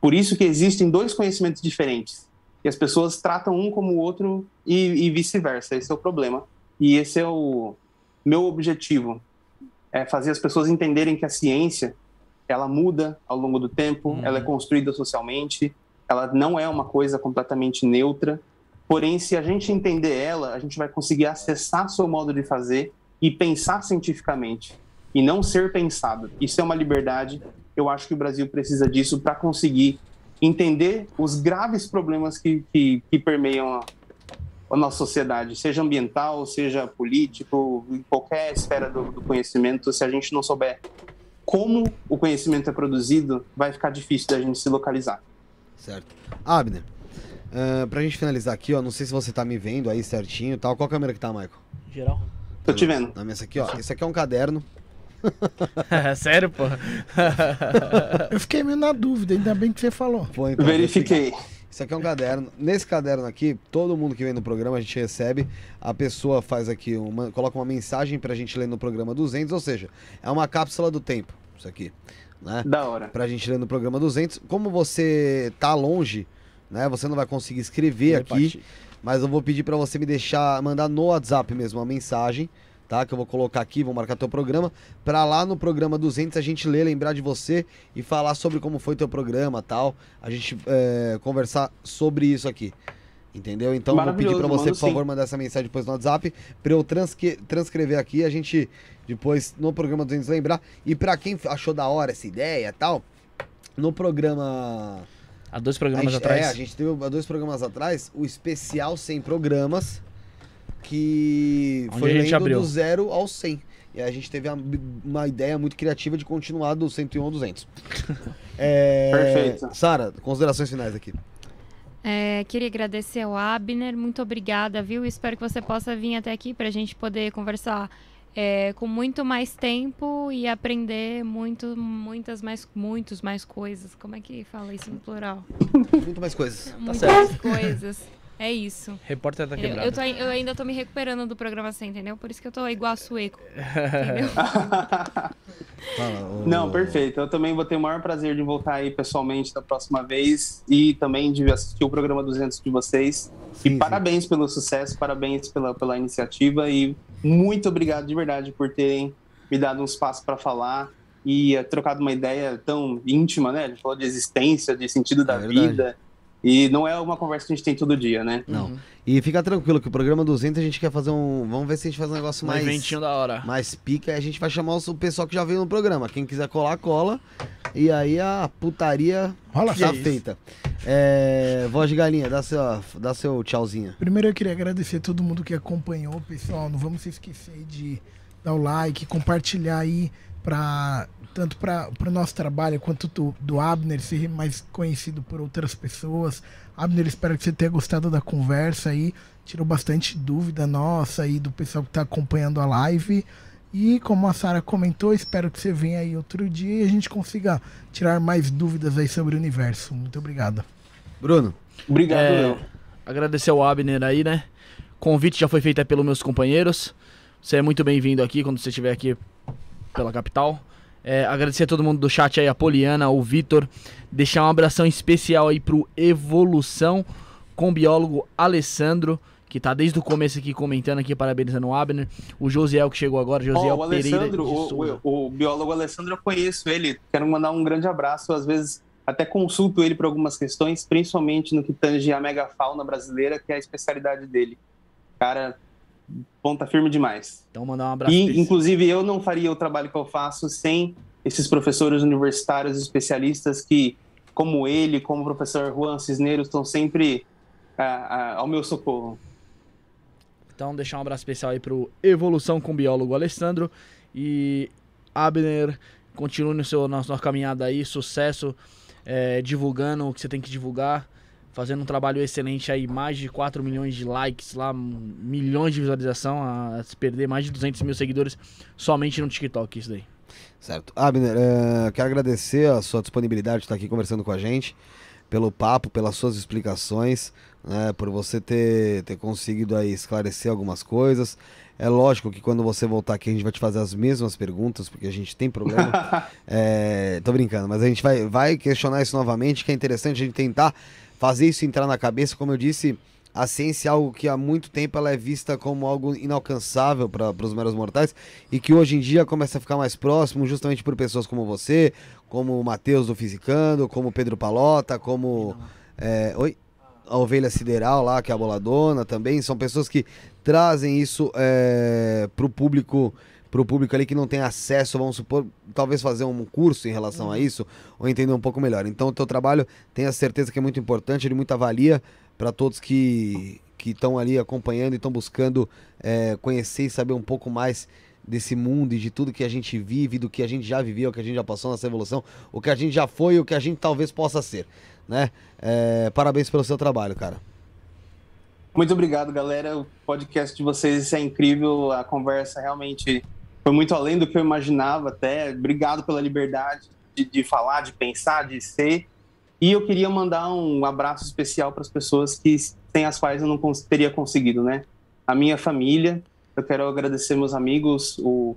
Por isso que existem dois conhecimentos diferentes. E as pessoas tratam um como o outro e, e vice-versa. Esse é o problema. E esse é o, meu objetivo é fazer as pessoas entenderem que a ciência ela muda ao longo do tempo, uhum. ela é construída socialmente, ela não é uma coisa completamente neutra. Porém, se a gente entender ela, a gente vai conseguir acessar seu modo de fazer e pensar cientificamente e não ser pensado. Isso é uma liberdade. Eu acho que o Brasil precisa disso para conseguir entender os graves problemas que, que, que permeiam a, a nossa sociedade, seja ambiental, seja político, em qualquer esfera do, do, conhecimento, se a gente não souber como o conhecimento é produzido, vai ficar difícil da gente se localizar. Certo. Abner, uh, pra gente finalizar aqui, ó, não sei se você tá me vendo aí certinho tal. Qual câmera que tá, Michael? Geral. Tô te vendo. Na minha aqui, ó. Esse aqui é um caderno. Sério, pô? Eu fiquei meio na dúvida, ainda bem que você falou. Pô, então, Verifiquei. Isso aqui é um caderno. Nesse caderno aqui, todo mundo que vem no programa a gente recebe. A pessoa faz aqui, uma, coloca uma mensagem pra gente ler no programa 200, ou seja, é uma cápsula do tempo. Isso aqui. Né? Da hora. Pra gente ler no programa 200. Como você tá longe, né? Você não vai conseguir escrever aqui. Mas eu vou pedir para você me deixar, mandar no WhatsApp mesmo uma mensagem tá? Que eu vou colocar aqui, vou marcar teu programa, para lá no programa 200 a gente ler, lembrar de você e falar sobre como foi teu programa, tal. A gente é, conversar sobre isso aqui. Entendeu? Então vou pedir para você, por favor, sim. mandar essa mensagem depois no WhatsApp, para eu transcrever aqui, a gente depois no programa 200 lembrar. E para quem achou da hora essa ideia, tal, no programa Há dois programas gente, atrás? É, a gente teve há dois programas atrás o especial sem programas, que Onde foi lendo abriu. do zero ao 100. E a gente teve uma ideia muito criativa de continuar do 101 ao 200. é... Perfeito. Sara, considerações finais aqui. É, queria agradecer ao Abner, muito obrigada, viu? Espero que você possa vir até aqui para a gente poder conversar é, com muito mais tempo e aprender muito, muitas mais, muitos mais coisas. Como é que fala isso no plural? muito mais coisas. Muitas tá coisas. É isso. Repórter tá quebrado. Eu, eu, tô, eu, ainda tô me recuperando do programa assim, entendeu? Por isso que eu tô igual a Sueco. Não, perfeito. Eu também vou ter o maior prazer de voltar aí pessoalmente da próxima vez e também de assistir o programa 200 de vocês. Sim, e parabéns pelo sucesso, parabéns pela, pela iniciativa e muito obrigado de verdade por terem me dado um espaço para falar e uh, trocado uma ideia tão íntima, né? A gente falou de existência, de sentido da é vida e não é uma conversa que a gente tem todo dia, né? Não. Uhum. E fica tranquilo que o programa 200 a gente quer fazer um. Vamos ver se a gente faz um negócio um mais. Eventinho da hora. Mais pica. E a gente vai chamar o pessoal que já veio no programa. Quem quiser colar, cola. E aí a putaria Rola já feita. É, voz de galinha, dá seu, dá seu tchauzinho. Primeiro eu queria agradecer a todo mundo que acompanhou, pessoal. Não vamos se esquecer de dar o like, compartilhar aí para tanto para o nosso trabalho quanto do, do Abner ser mais conhecido por outras pessoas. Abner, espero que você tenha gostado da conversa aí. Tirou bastante dúvida nossa aí do pessoal que está acompanhando a live. E como a Sara comentou, espero que você venha aí outro dia e a gente consiga tirar mais dúvidas aí sobre o universo. Muito obrigado. Bruno. Obrigado, É, Léo. agradecer ao Abner aí, né? Convite já foi feito pelos meus companheiros. Você é muito bem-vindo aqui quando você estiver aqui pela capital. É, agradecer a todo mundo do chat aí, a Poliana, o Vitor. Deixar um abração especial aí pro Evolução com o biólogo Alessandro, que tá desde o começo aqui comentando aqui, parabenizando o Abner. O Josiel que chegou agora, Josiel o Pereira Alessandro, o, o- o biólogo Alessandro, eu conheço ele. Quero mandar um grande abraço. Às vezes até consulto ele para algumas questões, principalmente no que tange a megafauna brasileira, que é a especialidade dele. Cara, ponta firme demais. Então mandar um abraço E, inclusive, eu não faria o trabalho que eu faço sem esses professores universitários especialistas que, como ele, como o professor Juan Cisneros, estão sempre ah, ah, ao meu socorro. Então, deixar um abraço especial aí pro Evolução com o biólogo Alessandro. E Abner, continue no seu, na sua caminhada aí, sucesso, é, divulgando o que você tem que divulgar, fazendo um trabalho excelente aí, mais de 4 milhões de likes lá, milhões de visualização, a se perder mais de 200 mil seguidores somente no TikTok, isso daí. Certo. Abner, eh, quero agradecer a sua disponibilidade de estar aqui conversando com a gente, pelo papo, pelas suas explicações, né, por você ter, ter conseguido aí esclarecer algumas coisas. É lógico que quando você voltar aqui a gente vai te fazer as mesmas perguntas, porque a gente tem problema. É, tô brincando, mas a gente vai, vai questionar isso novamente, que é interessante a gente tentar fazer isso entrar na cabeça. Como eu disse, a ciência é algo que há muito tempo ela é vista como algo inalcançável para os meros mortais e que hoje em dia começa a ficar mais próximo justamente por pessoas como você, como o Matheus do Fisicando, como o Pedro Palota, como... é, oi? A Ovelha Sideral lá, que é a boladona também, são pessoas que trazem isso é, pro público pro público ali que não tem acesso, vamos supor, talvez fazer um curso em relação a isso, ou entender um pouco melhor. Então o teu trabalho, tenha certeza que é muito importante, de muita valia para todos que que estão ali acompanhando e estão buscando é, conhecer e saber um pouco mais desse mundo e de tudo que a gente vive, do que a gente já viveu, o que a gente já passou nessa evolução, o que a gente já foi e o que a gente talvez possa ser, né? É, parabéns pelo seu trabalho, cara. Muito obrigado, galera. O podcast de vocês é incrível. A conversa realmente foi muito além do que eu imaginava até. Obrigado pela liberdade de, de falar, de pensar, de ser. E eu queria mandar um abraço especial para as pessoas que sem as quais eu não cons- teria conseguido, né? A minha família. Eu quero agradecer meus amigos, o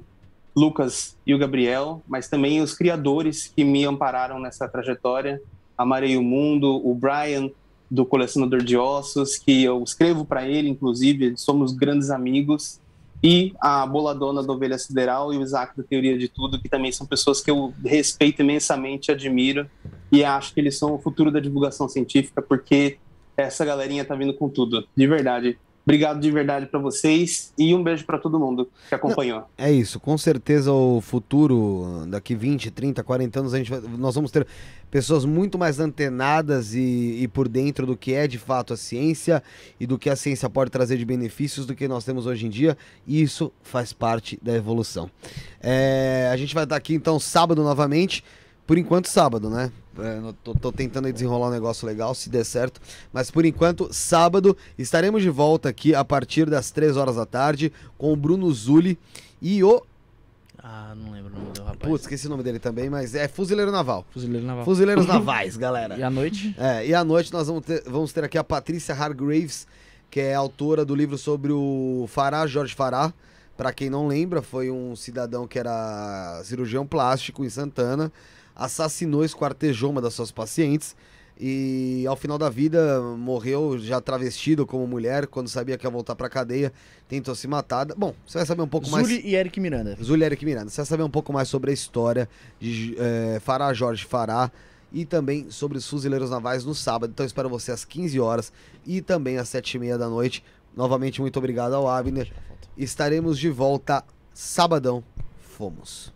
Lucas e o Gabriel, mas também os criadores que me ampararam nessa trajetória. Amarei o Mundo, o Brian, do Colecionador de Ossos, que eu escrevo para ele, inclusive, somos grandes amigos, e a Boladona da Ovelha Sideral e o Isaac da Teoria de Tudo, que também são pessoas que eu respeito imensamente, admiro, e acho que eles são o futuro da divulgação científica, porque essa galerinha tá vindo com tudo, de verdade. Obrigado de verdade para vocês e um beijo para todo mundo que acompanhou. É isso, com certeza o futuro, daqui 20, 30, 40 anos, a gente vai- nós vamos ter pessoas muito mais antenadas e, e por dentro do que é de fato a ciência e do que a ciência pode trazer de benefícios do que nós temos hoje em dia, e isso faz parte da evolução. É, a gente vai estar aqui então sábado novamente, por enquanto sábado, né? É, tô, tô tentando desenrolar um negócio legal, se der certo. Mas por enquanto, sábado, estaremos de volta aqui a partir das 3 horas da tarde com o Bruno Zulli e o. Ah, não lembro o nome do rapaz. Putz, esqueci o nome dele também, mas é Fuzileiro Naval. Fuzileiro Naval. Fuzileiros Navais, galera. E à noite? É, e à noite nós vamos ter, vamos ter aqui a Patrícia Hargraves, que é autora do livro sobre o Fará, Jorge Fará. Pra quem não lembra, foi um cidadão que era cirurgião plástico em Santana, assassinou, esquartejou uma das suas pacientes e ao final da vida morreu já travestido como mulher, quando sabia que ia voltar pra cadeia, tentou se matar. Bom, você vai saber um pouco mais... Zuli e Eric Miranda. Zuli Eric Miranda. Você vai saber um pouco mais sobre a história de eh, Fará Jorge Fará e também sobre os fuzileiros navais no sábado. Então espero você às 15 horas e também às 7 e meia da noite. Novamente, muito obrigado ao Abner. Estaremos de volta sabadão. Fomos.